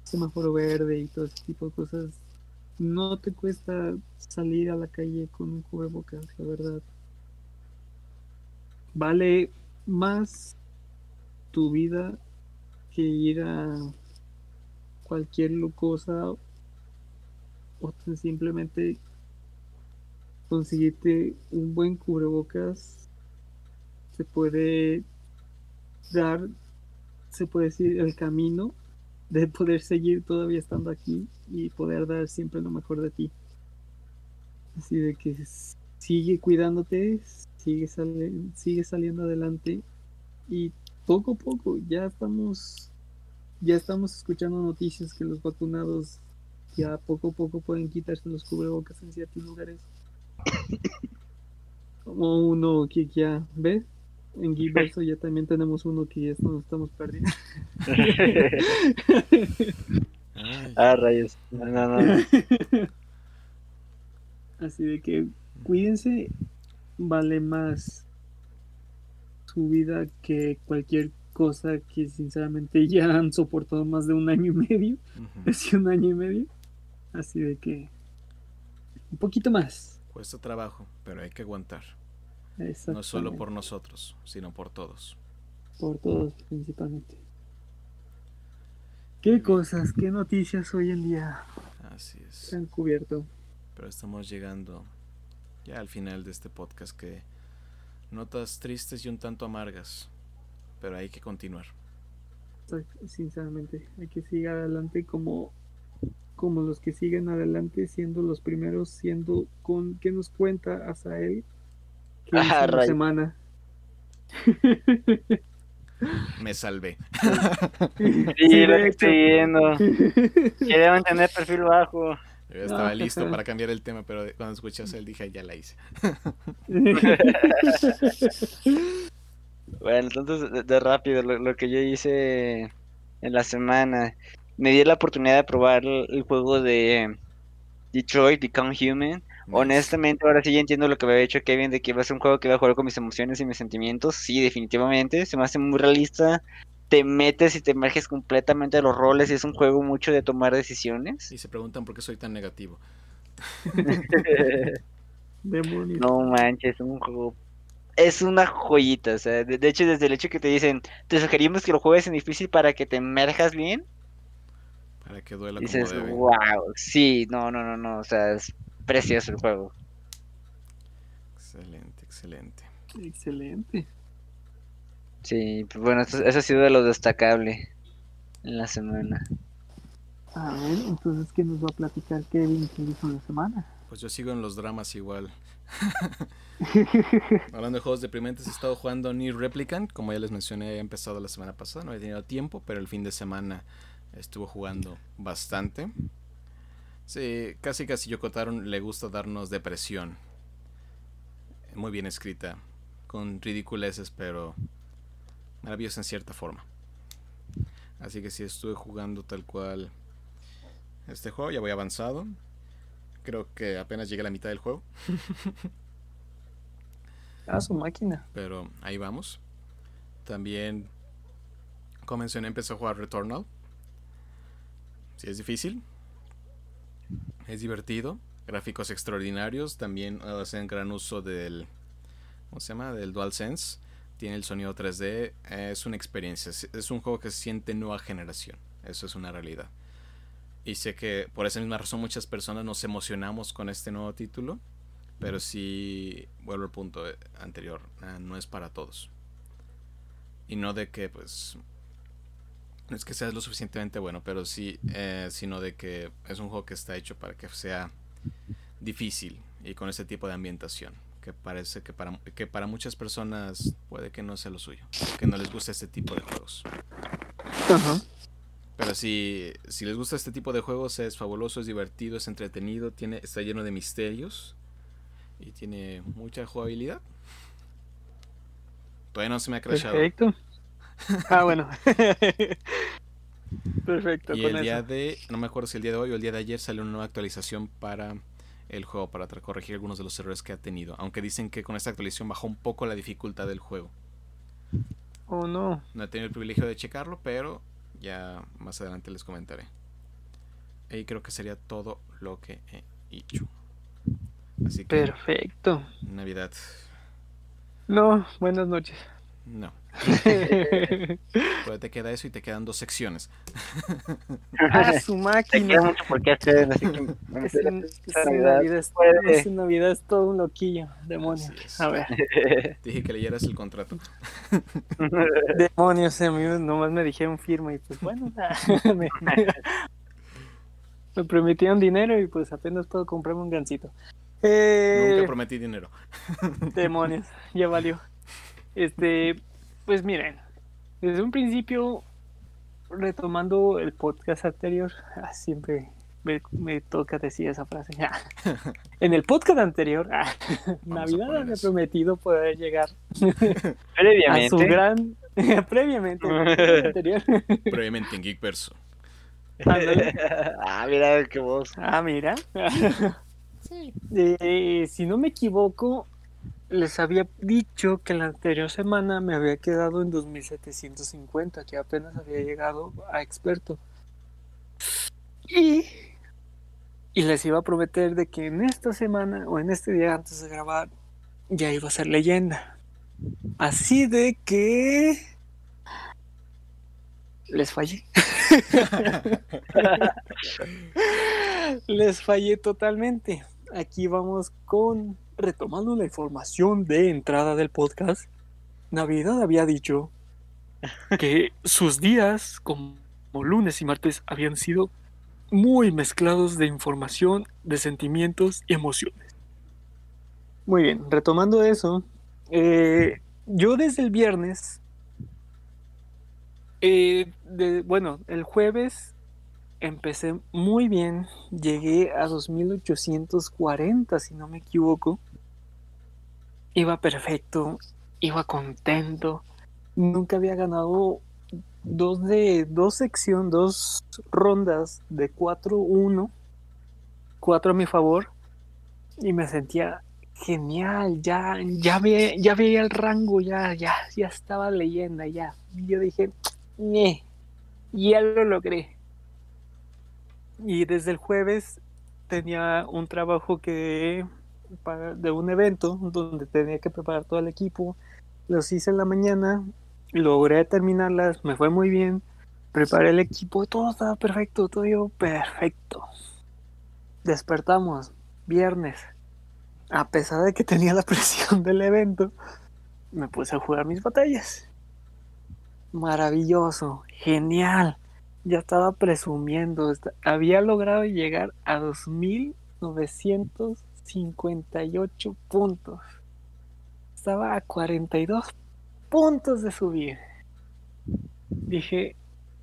semáforo verde y todo ese tipo de cosas no te cuesta salir a la calle con un cubrebocas la verdad vale más tu vida que ir a cualquier cosa o simplemente conseguirte un buen cubrebocas se puede dar, se puede decir, el camino de poder seguir todavía estando aquí y poder dar siempre lo mejor de ti. Así de que sigue cuidándote, sigue, sigue saliendo adelante y poco a poco ya estamos ya estamos escuchando noticias que los vacunados ya poco a poco pueden quitarse los cubrebocas en ciertos lugares. <coughs> Como uno que ya ve en Giverso ya también tenemos uno que ya nos estamos perdiendo. <laughs> ah, rayos. No, no. <laughs> Así de que cuídense, vale más su vida que cualquier cosa que sinceramente <laughs> ya han soportado más de un año y medio. Uh <laughs> un año y medio. Así de que un poquito más. Cuesta trabajo, pero hay que aguantar. No solo por nosotros, sino por todos. Por todos, principalmente. ¿Qué cosas, qué noticias hoy en día Así es. se han cubierto? Pero estamos llegando ya al final de este podcast que notas tristes y un tanto amargas, pero hay que continuar. Sinceramente, hay que seguir adelante como como los que siguen adelante siendo los primeros, siendo con que nos cuenta él ah, semana. <laughs> Me salvé. Sí, lo estoy viendo. <laughs> Quería mantener perfil bajo. Yo estaba listo para cambiar el tema, pero cuando escuchas él dije, ya la hice. <laughs> bueno, entonces de, rápido, lo, que yo hice en la semana, me di la oportunidad de probar el, juego de Detroit Become Human. Honestamente, ahora sí ya entiendo lo que me había dicho Kevin de que iba a ser un juego que iba a jugar con mis emociones y mis sentimientos. Sí, definitivamente. Se me hace muy realista. Te metes y te emerges completamente de los roles y es un juego mucho de tomar decisiones. Y se preguntan por qué soy tan negativo. <laughs> no manches, es un juego. Es una joyita. O sea, de, hecho, desde el hecho que te dicen, te sugerimos que lo juegues en difícil para que te emerjas bien. Para que duela Dices, wow, sí, no, no, no, no. O sea, es precioso el juego. Excelente, excelente. Excelente. Sí, pues bueno, eso, ha sido de lo destacable en la semana. A ver, entonces, ¿qué nos va a platicar Kevin que hizo la semana? Pues yo sigo en los dramas igual. <laughs> Hablando de juegos deprimentes, he estado jugando New Replicant. Como ya les mencioné, he empezado la semana pasada. No he tenido tiempo, pero el fin de semana estuvo jugando bastante. Sí, casi casi Yokotaron le gusta darnos depresión. Muy bien escrita, con ridiculeces, pero maravillosa en cierta forma. Así que si estuve jugando tal cual este juego, ya voy avanzado. Creo que apenas llegué a la mitad del juego. <laughs> ah, su máquina. Pero ahí vamos. También, como mencioné, empecé a jugar Returnal. Si es difícil, es divertido, gráficos extraordinarios, también hacen gran uso del, ¿cómo se llama? Del DualSense, tiene el sonido 3D, es una experiencia, es un juego que se siente nueva generación, eso es una realidad. Y sé que por esa misma razón muchas personas nos emocionamos con este nuevo título, pero sí, vuelvo al punto anterior, ah, no es para todos. Y no de que pues no es que sea lo suficientemente bueno, pero sí, eh, sino de que es un juego que está hecho para que sea difícil y con ese tipo de ambientación, que parece que para, que para muchas personas puede que no sea lo suyo, que no les gusta este tipo de juegos. Pero si, si les gusta este tipo de juegos, es fabuloso, es divertido, es entretenido, tiene, está lleno de misterios y tiene mucha jugabilidad. Todavía no se me ha crashado. Perfecto. <laughs> Ah, bueno. <laughs> Perfecto. Y el día de, no me acuerdo si el día de hoy o el día de ayer salió una nueva actualización para el juego, para corregir algunos de los errores que ha tenido. Aunque dicen que con esta actualización bajó un poco la dificultad del juego. Oh, no. No he tenido el privilegio de checarlo, pero ya más adelante les comentaré. Y creo que sería todo lo que he hecho. Así que. Perfecto. Navidad. No, buenas noches. No. <laughs> Pero te queda eso y te quedan dos secciones. <laughs> ah, su Te máquina. queda mucho por qué hacer, así que Es Navidad es, puede. es en Navidad es todo un loquillo, demonios. A ver, Te <laughs> dije que leyeras el contrato. demonios, a mí nomás me dijeron firma y pues bueno, me, me prometieron dinero y pues apenas puedo comprarme un gancito. Eh, Nunca prometí dinero. Demonios, ya valió. Este, pues miren, desde un principio, retomando el podcast anterior, <laughs> ah, siempre me, me toca decir esa frase. <laughs> <laughs> en el podcast anterior, ah, Navidad había eso. prometido poder llegar a su Previamente. gran. previamente, en el podcast anterior. Previamente en Geekverso. Ándale. ah, mira qué voz. Ah, mira. Eh, si no me equivoco, les había dicho que la anterior semana me había quedado en 2750, que apenas había llegado a experto. Y, y les iba a prometer de que en esta semana o en este día antes de grabar ya iba a ser leyenda. Así de que les fallé. <laughs> <laughs> Les fallé totalmente. Aquí vamos con retomando la información de entrada del podcast. Navidad había dicho que sus días como lunes y martes habían sido muy mezclados de información, de sentimientos y emociones. Muy bien, retomando eso, eh, yo desde el viernes, eh, bueno, el jueves empecé muy bien, llegué a 2840 si no me equivoco. Iba perfecto, iba contento. Nunca había ganado dos de dos sección, dos rondas de 4-1, 4 a mi favor y me sentía genial, ya ya ve, ya veía el rango, ya ya ya estaba leyenda ya. Y yo dije, "Ñe, ya lo logré." Y desde el jueves tenía un trabajo que para- de un evento donde tenía que preparar todo el equipo. Los hice en la mañana, logré terminarlas, me fue muy bien. Preparé el equipo, todo estaba perfecto, todo iba perfecto. Despertamos, viernes. A pesar de que tenía la <laughs> presión del evento, me puse a jugar mis batallas. Maravilloso, genial ya estaba presumiendo, había logrado llegar a 2.958 puntos. Estaba a 42 puntos de subir. Dije,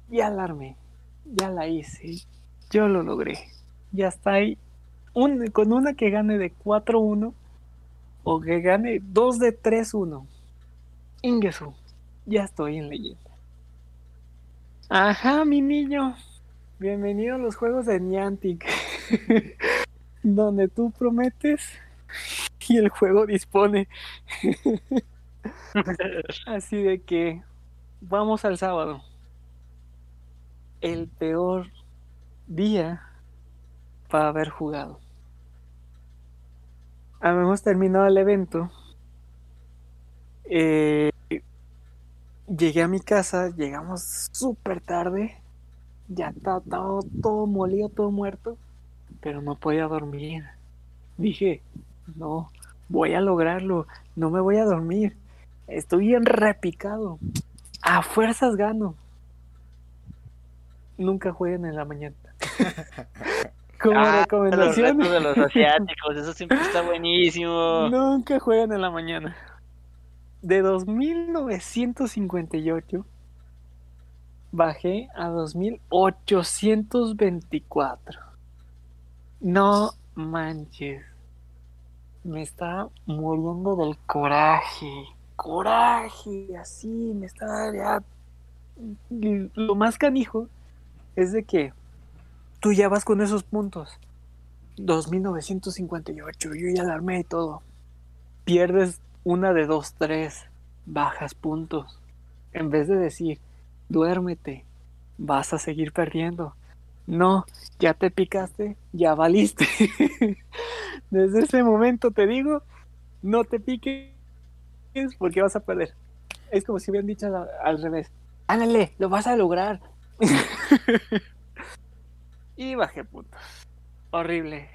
ya la armé, ya la hice, yo lo logré. Ya está ahí. Un- con una que gane de 4-1 o que gane 2 de 3-1. Ingesu, ya estoy en leyenda. Ajá, mi niño. Bienvenido a los juegos de Niantic. <laughs> donde tú prometes y el juego dispone. <laughs> Así de que vamos al sábado. El peor día para haber jugado. Habíamos terminado el evento. Eh, llegué a mi casa, llegamos súper tarde. Ya estaba todo, todo molido, todo muerto. Pero no podía dormir. Dije, no, voy a lograrlo. No me voy a dormir. Estoy bien repicado. A fuerzas gano. Nunca jueguen en la mañana. <laughs> Como Ah, Los recomendación. retos de los asiáticos, eso siempre está buenísimo. Nunca juegan en la mañana. De 2958 bajé a 2824. No manches. Me está muriendo del coraje. Coraje, así, me está ya. Lo más canijo es de que tú ya vas con esos puntos. 2958, yo ya la armé y todo. Pierdes una de dos, tres, bajas puntos. En vez de decir, duérmete, vas a seguir perdiendo. No, ya te picaste, ya valiste. <laughs> Desde ese momento te digo, no te piques porque vas a perder. Es como si hubieran dicho al, revés. Ándale, lo vas a lograr. <laughs> y bajé puntos. Horrible.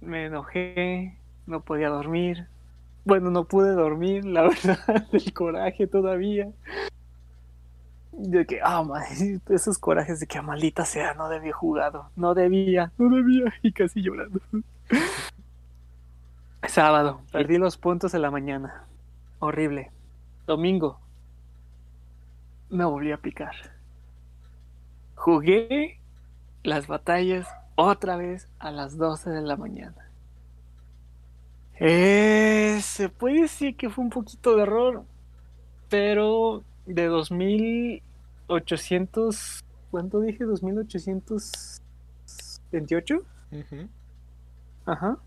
Me enojé, no podía dormir. Bueno, no pude dormir, la <laughs> verdad, del coraje todavía. De que, ah, madre, esos corajes de que maldita sea, no debía jugado, no debía, no debía, y casi llorando. <laughs> Sábado, perdí los puntos en la mañana. Horrible. Domingo, me volví a picar. Jugué las batallas otra vez a las 12 de la mañana. Eh, se puede decir que fue un poquito de error, pero de 2800, ¿cuánto dije? 2828. Ujú. Ajá.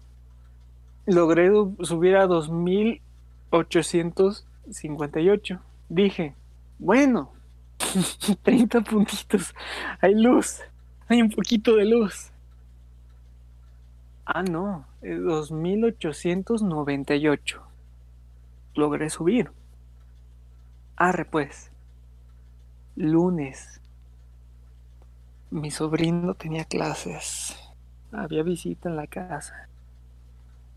Logré subir a 2858. Dije, bueno, <laughs> 30 puntitos. Hay luz. Hay un poquito de luz. Ah, no. es 2898. Logré subir. Arre, pues. Lunes. Mi sobrino tenía clases. Había visita en la casa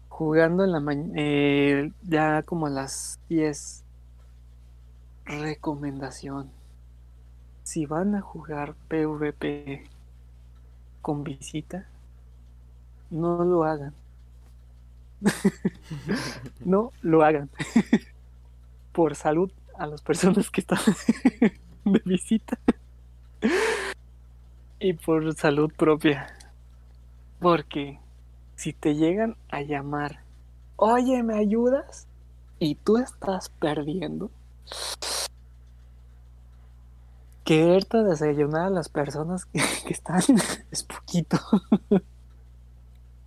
jugando en la mañana, ya como a las 10. Recomendación. Si van a jugar PvP con visita, no lo hagan. <laughs> no lo hagan. <laughs> Por salud a las personas que están <laughs> de visita. y por salud propia. Porque si te llegan a llamar, oye, ¿me ayudas? Y tú estás perdiendo. Quererte desayunar a las personas que, <laughs> que están es poquito.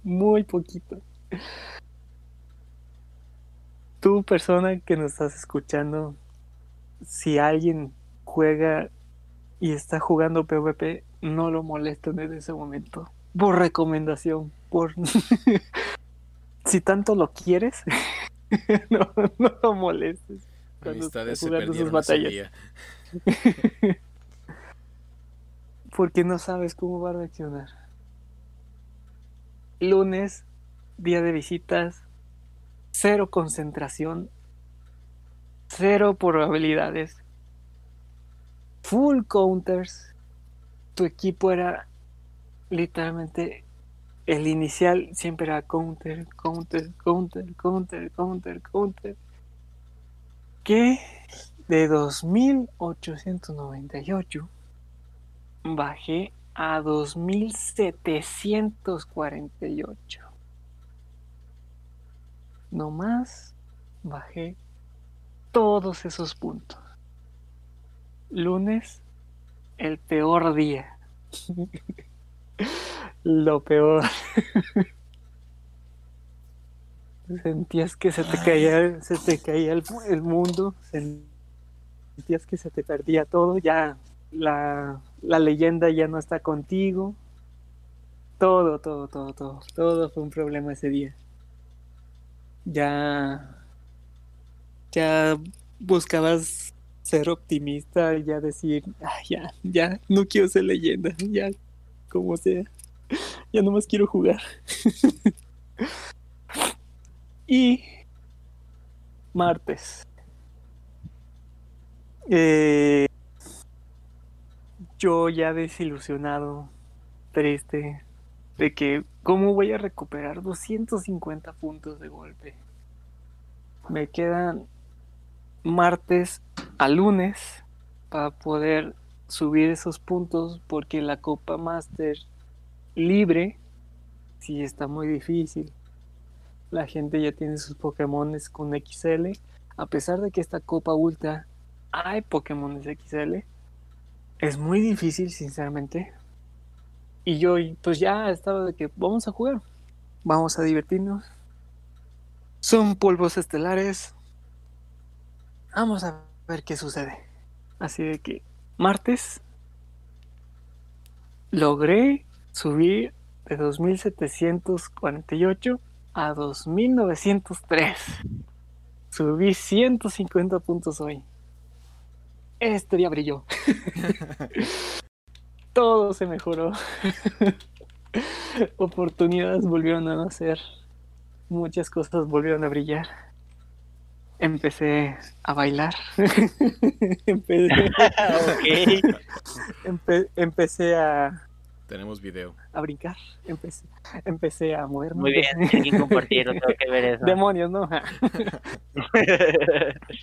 Muy poquito. Tú, persona que nos estás escuchando, si alguien juega y está jugando PvP, no lo molesten en ese momento. Por recomendación, por <laughs> si tanto lo quieres, <laughs> no, no lo molestes. cuando Amistades se sus batallas. día. <laughs> Porque no sabes cómo va a reaccionar. Lunes, día de visitas, cero concentración, cero probabilidades, full counters. Tu equipo era literalmente el inicial, siempre era counter, counter, counter, counter, counter, counter. Que de 2898 bajé a 2748. Nomás bajé todos esos puntos. Lunes, el peor día. <laughs> Lo peor. <laughs> Sentías que se te caía, se te caía el, mundo, sentías que se te perdía todo, ya la, la leyenda ya no está contigo. Todo, todo, todo, todo. Todo fue un problema ese día. Ya. Ya buscabas ser optimista y ya decir, "Ah, ya, ya, no quiero ser leyenda, ya, como sea. Ya no más quiero jugar. <laughs> y. Martes. Eh, yo ya desilusionado, triste, de que cómo voy a recuperar 250 puntos de golpe. Me quedan martes a lunes para poder subir esos puntos porque la Copa Master libre sí está muy difícil. La gente ya tiene sus Pokémones con XL. A pesar de que esta Copa Ultra hay Pokémones XL, es muy difícil, sinceramente. Y yo, pues ya estaba de que vamos a jugar, vamos a divertirnos. Son polvos estelares. Vamos a ver qué sucede. Así de que, martes, logré subir de 2748 a 2903. Subí 150 puntos hoy. este día brilló. <laughs> Todo se mejoró. Oportunidades volvieron a nacer. Muchas cosas volvieron a brillar. Empecé a bailar. <laughs> empecé, <laughs> empe- empecé a, Tenemos video. a brincar. Empecé, empecé a moverme. Muy bien, tienen que compartirlo, tengo que ver eso. Demonios, ¿no? <laughs>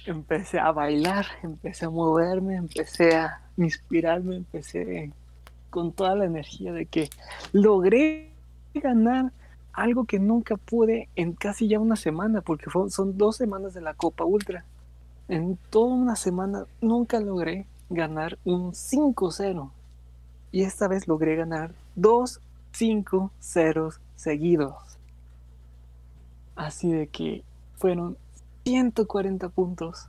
empecé a bailar, empecé a moverme, empecé a inspirarme, empecé con toda la energía de que logré ganar algo que nunca pude en casi ya una semana, porque son dos semanas de la Copa Ultra. En toda una semana nunca logré ganar un 5-0. Y esta vez logré ganar dos 5-0 seguidos. Así de que fueron 140 puntos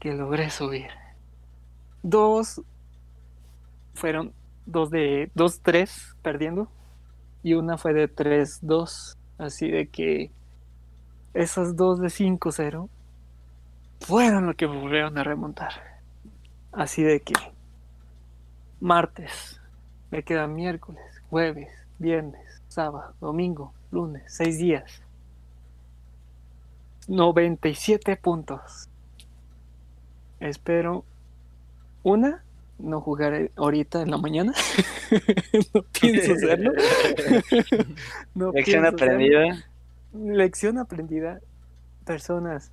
que logré subir. Dos fueron dos de 2-3 perdiendo y una fue de 3-2. Así de que esas dos de 5-0 fueron lo que volvieron a remontar. Así de que martes, me queda miércoles, jueves, viernes, sábado, domingo, lunes, seis días. 97 puntos. Espero una no jugar ahorita en la mañana. <laughs> no pienso hacerlo. <laughs> No Lección pienso hacerlo. aprendida. Lección aprendida. Personas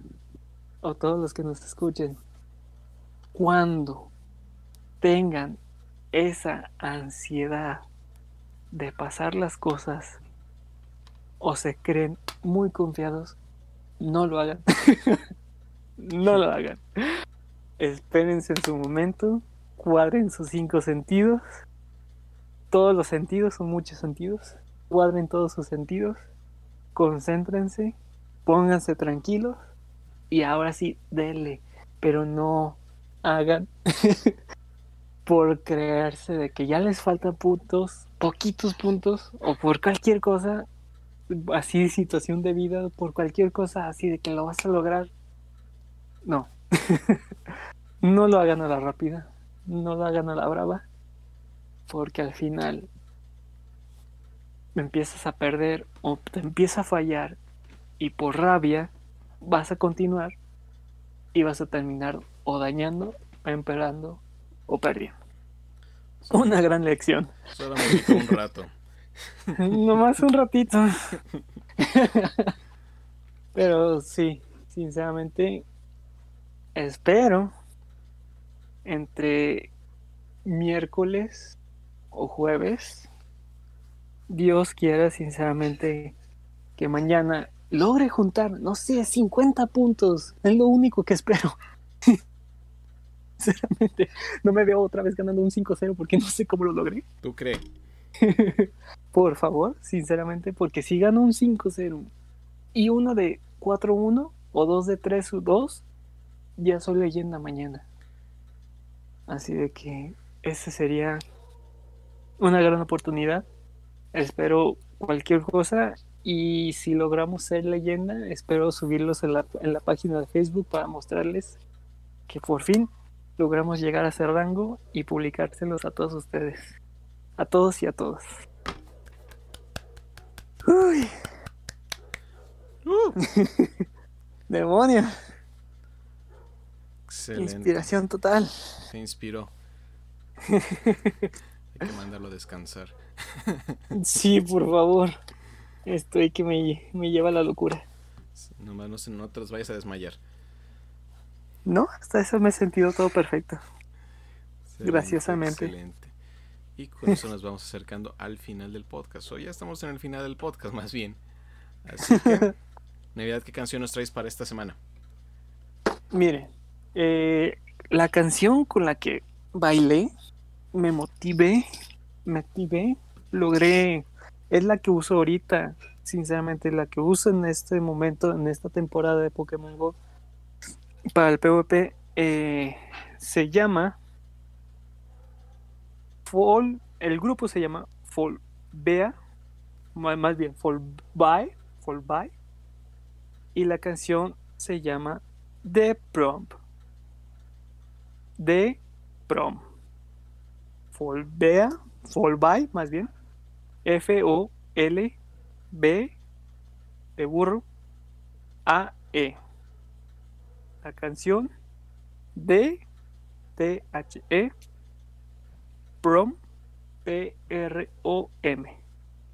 o todos los que nos escuchen, cuando tengan esa ansiedad de pasar las cosas o se creen muy confiados, no lo hagan. <laughs> no lo hagan. Espérense en su momento, cuadren sus cinco sentidos. Todos los sentidos son muchos sentidos. Cuadren todos sus sentidos. Concéntrense. Pónganse tranquilos. Y ahora sí, denle. Pero no hagan <laughs> por creerse de que ya les faltan puntos, poquitos puntos, o por cualquier cosa, así situación de vida, por cualquier cosa así de que lo vas a lograr. No. <laughs> no lo hagan a la rápida, no lo hagan a la brava, porque al final empiezas a perder o te empieza a fallar y por rabia vas a continuar y vas a terminar o dañando, empeorando o perdiendo. Una gran lección. Solamente un rato. <laughs> Nomás un ratito. <laughs> Pero sí, sinceramente, espero entre miércoles o jueves, Dios quiera sinceramente que mañana logre juntar, no sé, 50 puntos. Es lo único que espero. <laughs> Sinceramente, no me veo otra vez ganando un 5-0 porque no sé cómo lo logré. ¿Tú crees? <laughs> Por favor, sinceramente, porque si gano un 5-0 y uno de 4-1 o dos de 3-2, ya soy leyenda mañana. Así de que esa sería una gran oportunidad. Espero cualquier cosa y si logramos ser leyenda, espero subirlos en la, en la página de Facebook para mostrarles que por fin logramos llegar a ser rango y publicárselos a todos ustedes. A todos y a todas. Uy. <laughs> Demonio. Excelente. Inspiración total. Se inspiró. Hay que mandarlo a descansar. Sí, por favor. Estoy que me, me lleva a la locura. Nomás no, se, no te los vayas a desmayar. No, hasta eso me he sentido todo perfecto. Excelente, Graciosamente. Excelente. Y con eso nos vamos acercando al final del podcast. O ya estamos en el final del podcast, más bien. Así que, <laughs> Navidad, ¿qué canción nos traes para esta semana? Mire, eh, la canción con la que bailé, me motivé, me activé, logré, es la que uso ahorita, sinceramente, la que uso en este momento, en esta temporada de Pokémon Go, para el PvP, eh, se llama Fall, el grupo se llama Fall Bea, más bien Fall By, Fall y la canción se llama The Prompt. D. Prom. Folbea, Folby, más bien. F O L B de burro A E. La canción D T H E Prom P R O M.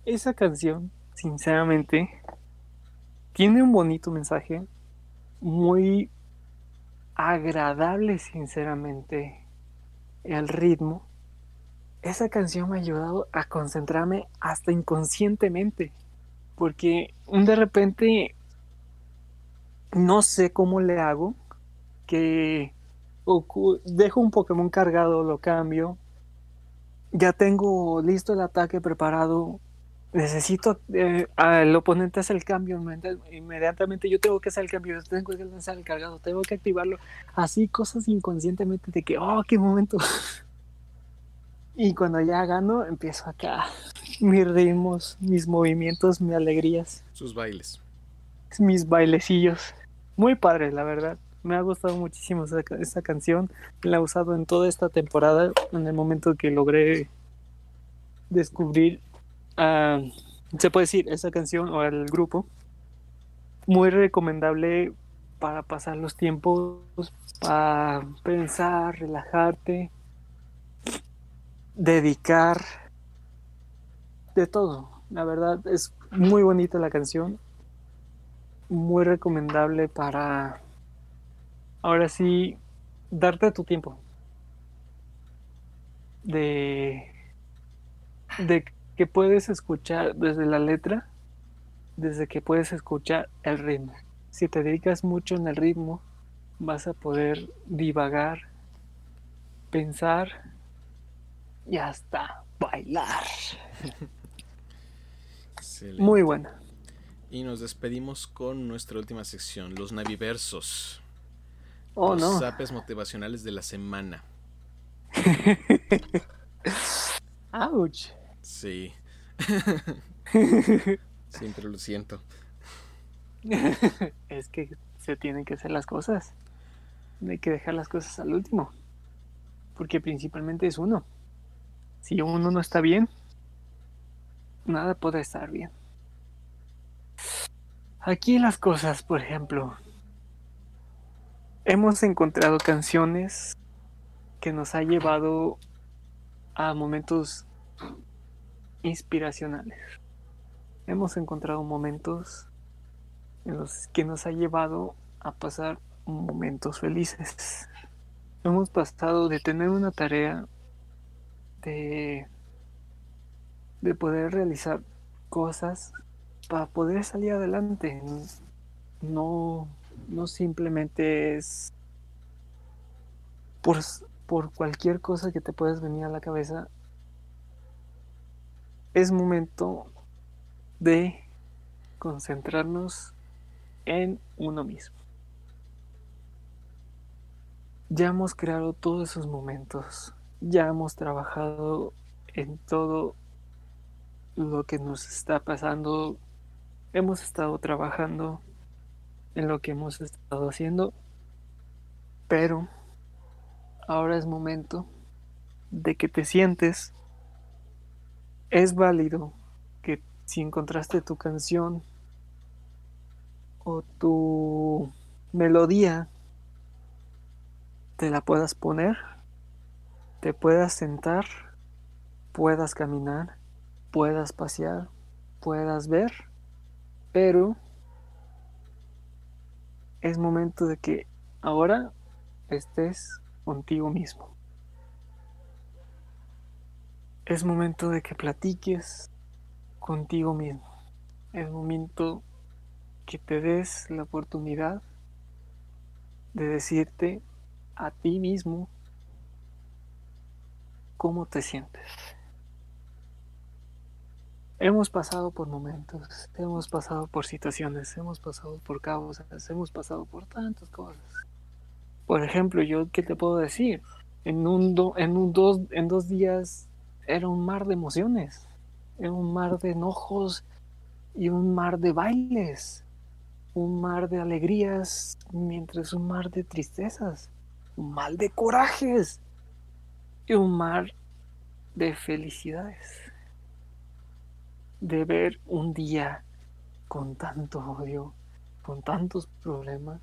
Esa canción, sinceramente, tiene un bonito mensaje muy agradable, sinceramente, el ritmo. Esa canción me ha ayudado a concentrarme hasta inconscientemente, porque de repente no sé cómo le hago, que dejo un Pokémon cargado, lo cambio, ya tengo listo el ataque preparado, necesito, eh, el oponente hace el cambio, inmediatamente yo tengo que hacer el cambio, tengo que lanzar el cargado, tengo que activarlo, así cosas inconscientemente de que, oh, qué momento. <laughs> y cuando ya gano, empiezo acá, <laughs> mis ritmos, mis movimientos, mis alegrías. Sus bailes. Mis bailecillos. Muy padre, la verdad. Me ha gustado muchísimo esta, canción. La he usado en toda esta temporada, en el momento que logré descubrir Ah, se puede decir, esa canción o el grupo, muy recomendable para pasar los tiempos, para pensar, relajarte, dedicar, de todo. La verdad es muy bonita la canción, muy recomendable para, ahora sí, darte tu tiempo de, de que puedes escuchar desde la letra, desde que puedes escuchar el ritmo. Si te dedicas mucho en el ritmo, vas a poder divagar, pensar y hasta bailar. <laughs> Muy buena. Y nos despedimos con nuestra última sección, los naviversos. Oh, los no. zapes motivacionales de la semana. <laughs> Ouch. Sí. <laughs> Siempre lo siento. <laughs> es que se tienen que hacer las cosas. No hay que dejar las cosas al último. Porque principalmente es uno. Si uno no está bien, nada puede estar bien. Aquí las cosas, por ejemplo, hemos encontrado canciones que nos ha llevado a momentos inspiracionales. Hemos encontrado momentos en los que nos ha llevado a pasar momentos felices. Hemos pasado de tener una tarea de, de poder realizar cosas para poder salir adelante. No, no simplemente es por, por cualquier cosa que te puedas venir a la cabeza es momento de concentrarnos en uno mismo. Ya hemos creado todos esos momentos, ya hemos trabajado en todo lo que nos está pasando, hemos estado trabajando en lo que hemos estado haciendo, pero ahora es momento de que te sientes es válido que si encontraste tu canción o tu melodía, te la puedas poner, te puedas sentar, puedas caminar, puedas pasear, puedas ver, pero es momento de que ahora estés contigo mismo. Es momento de que platiques contigo mismo. Es momento que te des la oportunidad de decirte a ti mismo cómo te sientes. Hemos pasado por momentos, hemos pasado por situaciones, hemos pasado por causas, hemos pasado por tantas cosas. Por ejemplo, yo qué te puedo decir? En un, do, en un dos, en dos días era un mar de emociones, era un mar de enojos y un mar de bailes, un mar de alegrías mientras un mar de tristezas. un mal de corajes y un mar de felicidades. De ver un día con tanto odio, con tantos problemas,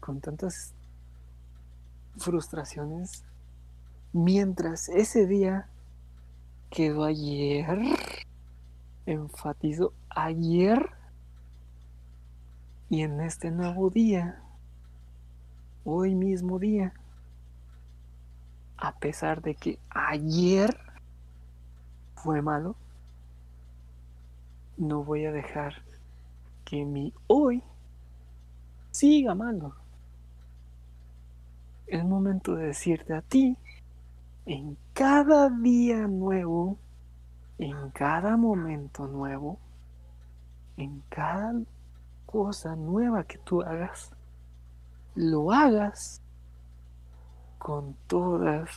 con tantas frustraciones, mientras ese día quedó ayer, enfatizo ayer, y en este nuevo día, hoy mismo día, a pesar de que ayer fue malo, no voy a dejar que mi hoy siga malo. Es momento de decirte a ti, en cada día nuevo, en cada momento nuevo, en cada cosa nueva que tú hagas, lo hagas con todas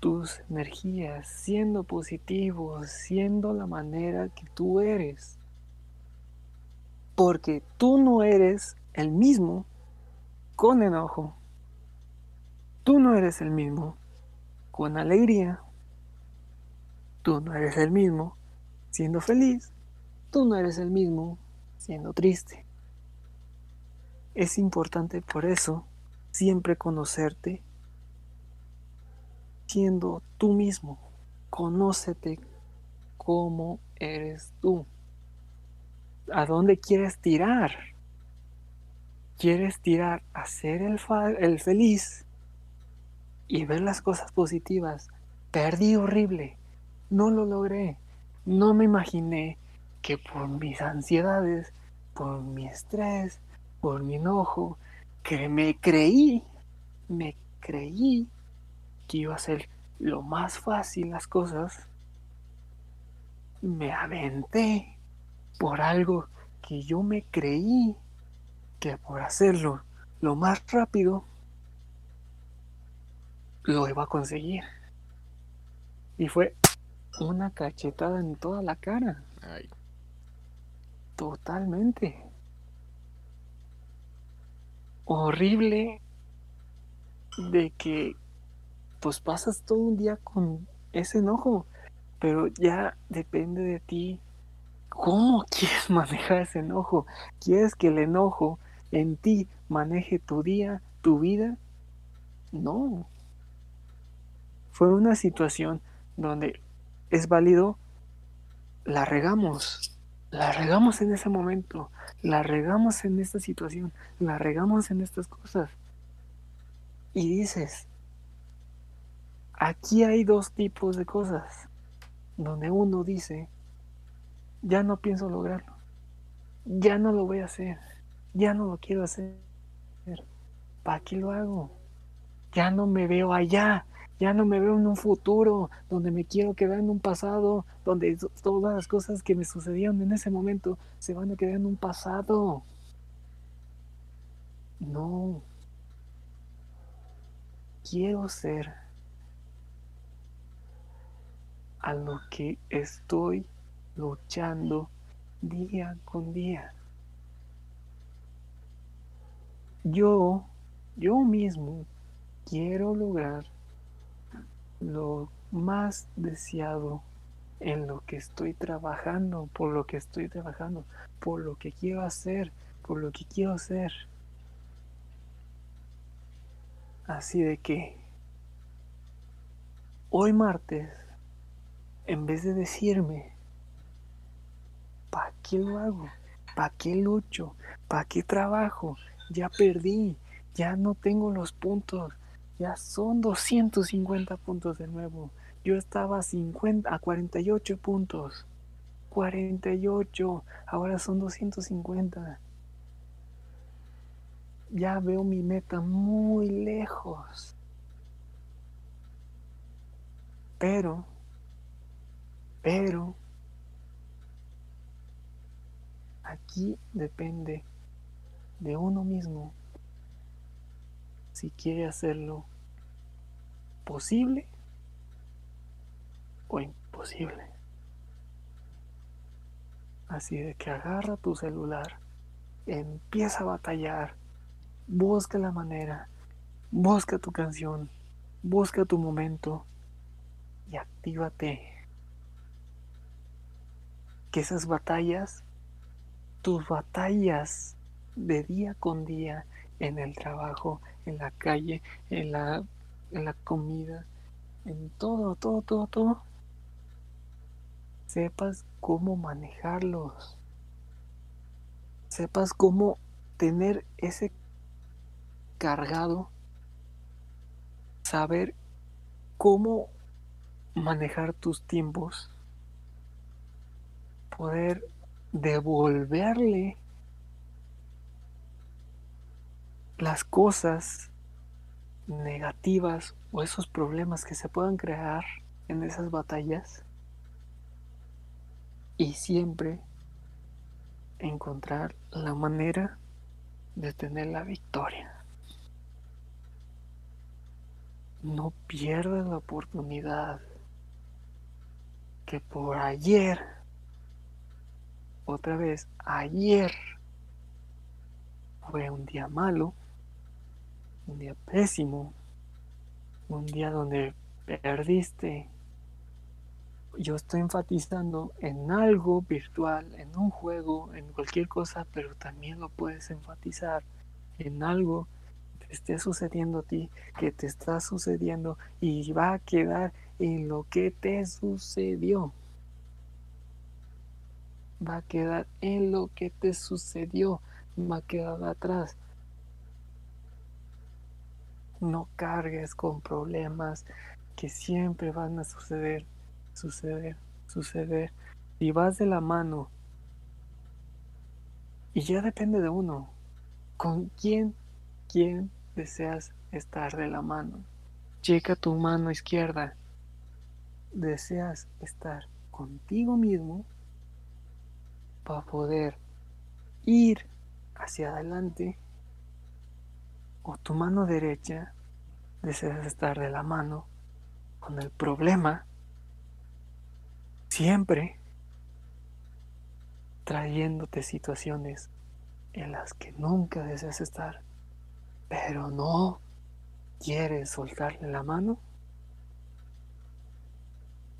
tus energías, siendo positivo, siendo la manera que tú eres. Porque tú no eres el mismo con enojo. Tú no eres el mismo con alegría. Tú no eres el mismo siendo feliz. Tú no eres el mismo siendo triste. Es importante por eso siempre conocerte siendo tú mismo. Conócete cómo eres tú. ¿A dónde quieres tirar? ¿Quieres tirar a ser el, el feliz y ver las cosas positivas? Perdí horrible. No lo logré. No me imaginé que por mis ansiedades, por mi estrés, por mi enojo, que me creí, me creí que iba a ser lo más fácil las cosas, me aventé por algo que yo me creí que por hacerlo lo más rápido lo iba a conseguir. Y fue una cachetada en toda la cara. Totalmente. Horrible de que pues pasas todo un día con ese enojo, pero ya depende de ti cómo <laughs> quieres manejar ese enojo. ¿Quieres que el enojo en ti maneje tu día, tu vida? No. Fue una situación donde es válido, la regamos, la regamos en ese momento, la regamos en esta situación, la regamos en estas cosas. Y dices, Aquí hay dos tipos de cosas, donde uno dice, ya no pienso lograrlo, ya no lo voy a hacer, ya no lo quiero hacer, ¿para qué lo hago? Ya no me veo allá, ya no me veo en un futuro donde me quiero quedar en un pasado, donde todas las cosas que me sucedieron en ese momento se van a quedar en un pasado. No. Quiero ser a lo que estoy luchando día con día. Yo, yo mismo quiero lograr lo más deseado en lo que estoy trabajando, por lo que estoy trabajando, por lo que quiero hacer, por lo que quiero hacer. Así de que hoy martes en vez de decirme, ¿para qué lo hago? ¿Para qué lucho? ¿Para qué trabajo? Ya perdí, ya no tengo los puntos, ya son 250 puntos de nuevo. Yo estaba a, 50, a 48 puntos. 48, ahora son 250. Ya veo mi meta muy lejos. Pero pero aquí depende de uno mismo si quiere hacerlo posible o imposible. Así de que agarra tu celular, empieza a batallar, busca la manera, busca tu canción, busca tu momento y actívate. Que esas batallas, tus batallas de día con día en el trabajo, en la calle, en la, en la comida, en todo, todo, todo, todo, sepas cómo manejarlos. Sepas cómo tener ese cargado, saber cómo manejar tus tiempos, poder devolverle las cosas negativas o esos problemas que se puedan crear en esas batallas y siempre encontrar la manera de tener la victoria. No pierdas la oportunidad que por ayer, otra vez, ayer fue un día malo, un día pésimo, un día donde perdiste. Yo estoy enfatizando en algo virtual, en un juego, en cualquier cosa, pero también lo puedes enfatizar en algo que esté sucediendo a ti, que te está sucediendo y va a quedar en lo que te sucedió. Va a quedar en lo que te sucedió, va a quedar atrás. No cargues con problemas que siempre van a suceder, suceder, suceder. Y vas de la mano. Y ya depende de uno. ¿Con quién, quién deseas estar de la mano? Checa tu mano izquierda. ¿Deseas estar contigo mismo para poder ir hacia adelante o tu mano derecha deseas estar de la mano con el problema, siempre trayéndote situaciones en las que nunca deseas estar, pero no quieres soltarle la mano.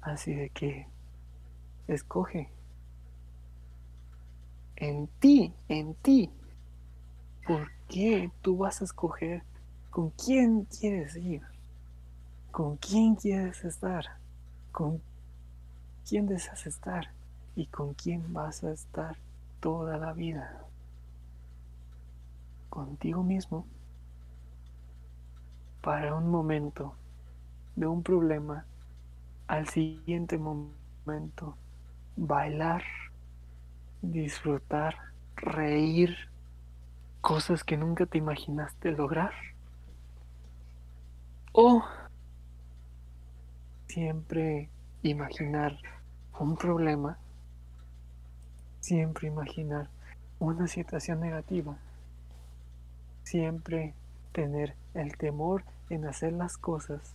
Así de que escoge en ti, en ti, ¿Por qué tú vas a escoger con quién quieres ir? ¿Con quién quieres estar? ¿Con quién deseas estar? ¿Y con quién vas a estar toda la vida? Contigo mismo. Para un momento de un problema, al siguiente momento, bailar, disfrutar, reír cosas que nunca te imaginaste lograr. O siempre imaginar un problema, siempre imaginar una situación negativa, siempre tener el temor en hacer las cosas,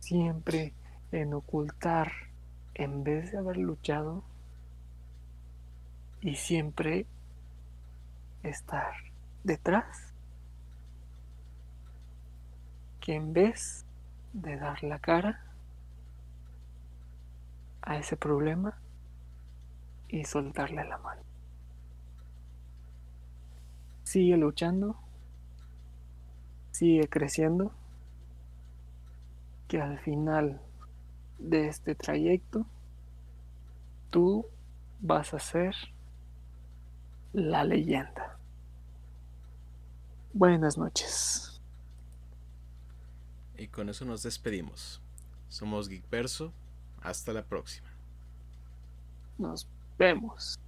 siempre en ocultar en vez de haber luchado y siempre estar detrás que en vez de dar la cara a ese problema y soltarle la mano. Sigue luchando, sigue creciendo, que al final de este trayecto tú vas a ser la leyenda. Buenas noches. Y con eso nos despedimos. Somos Geek Verso. Hasta la próxima. Nos vemos.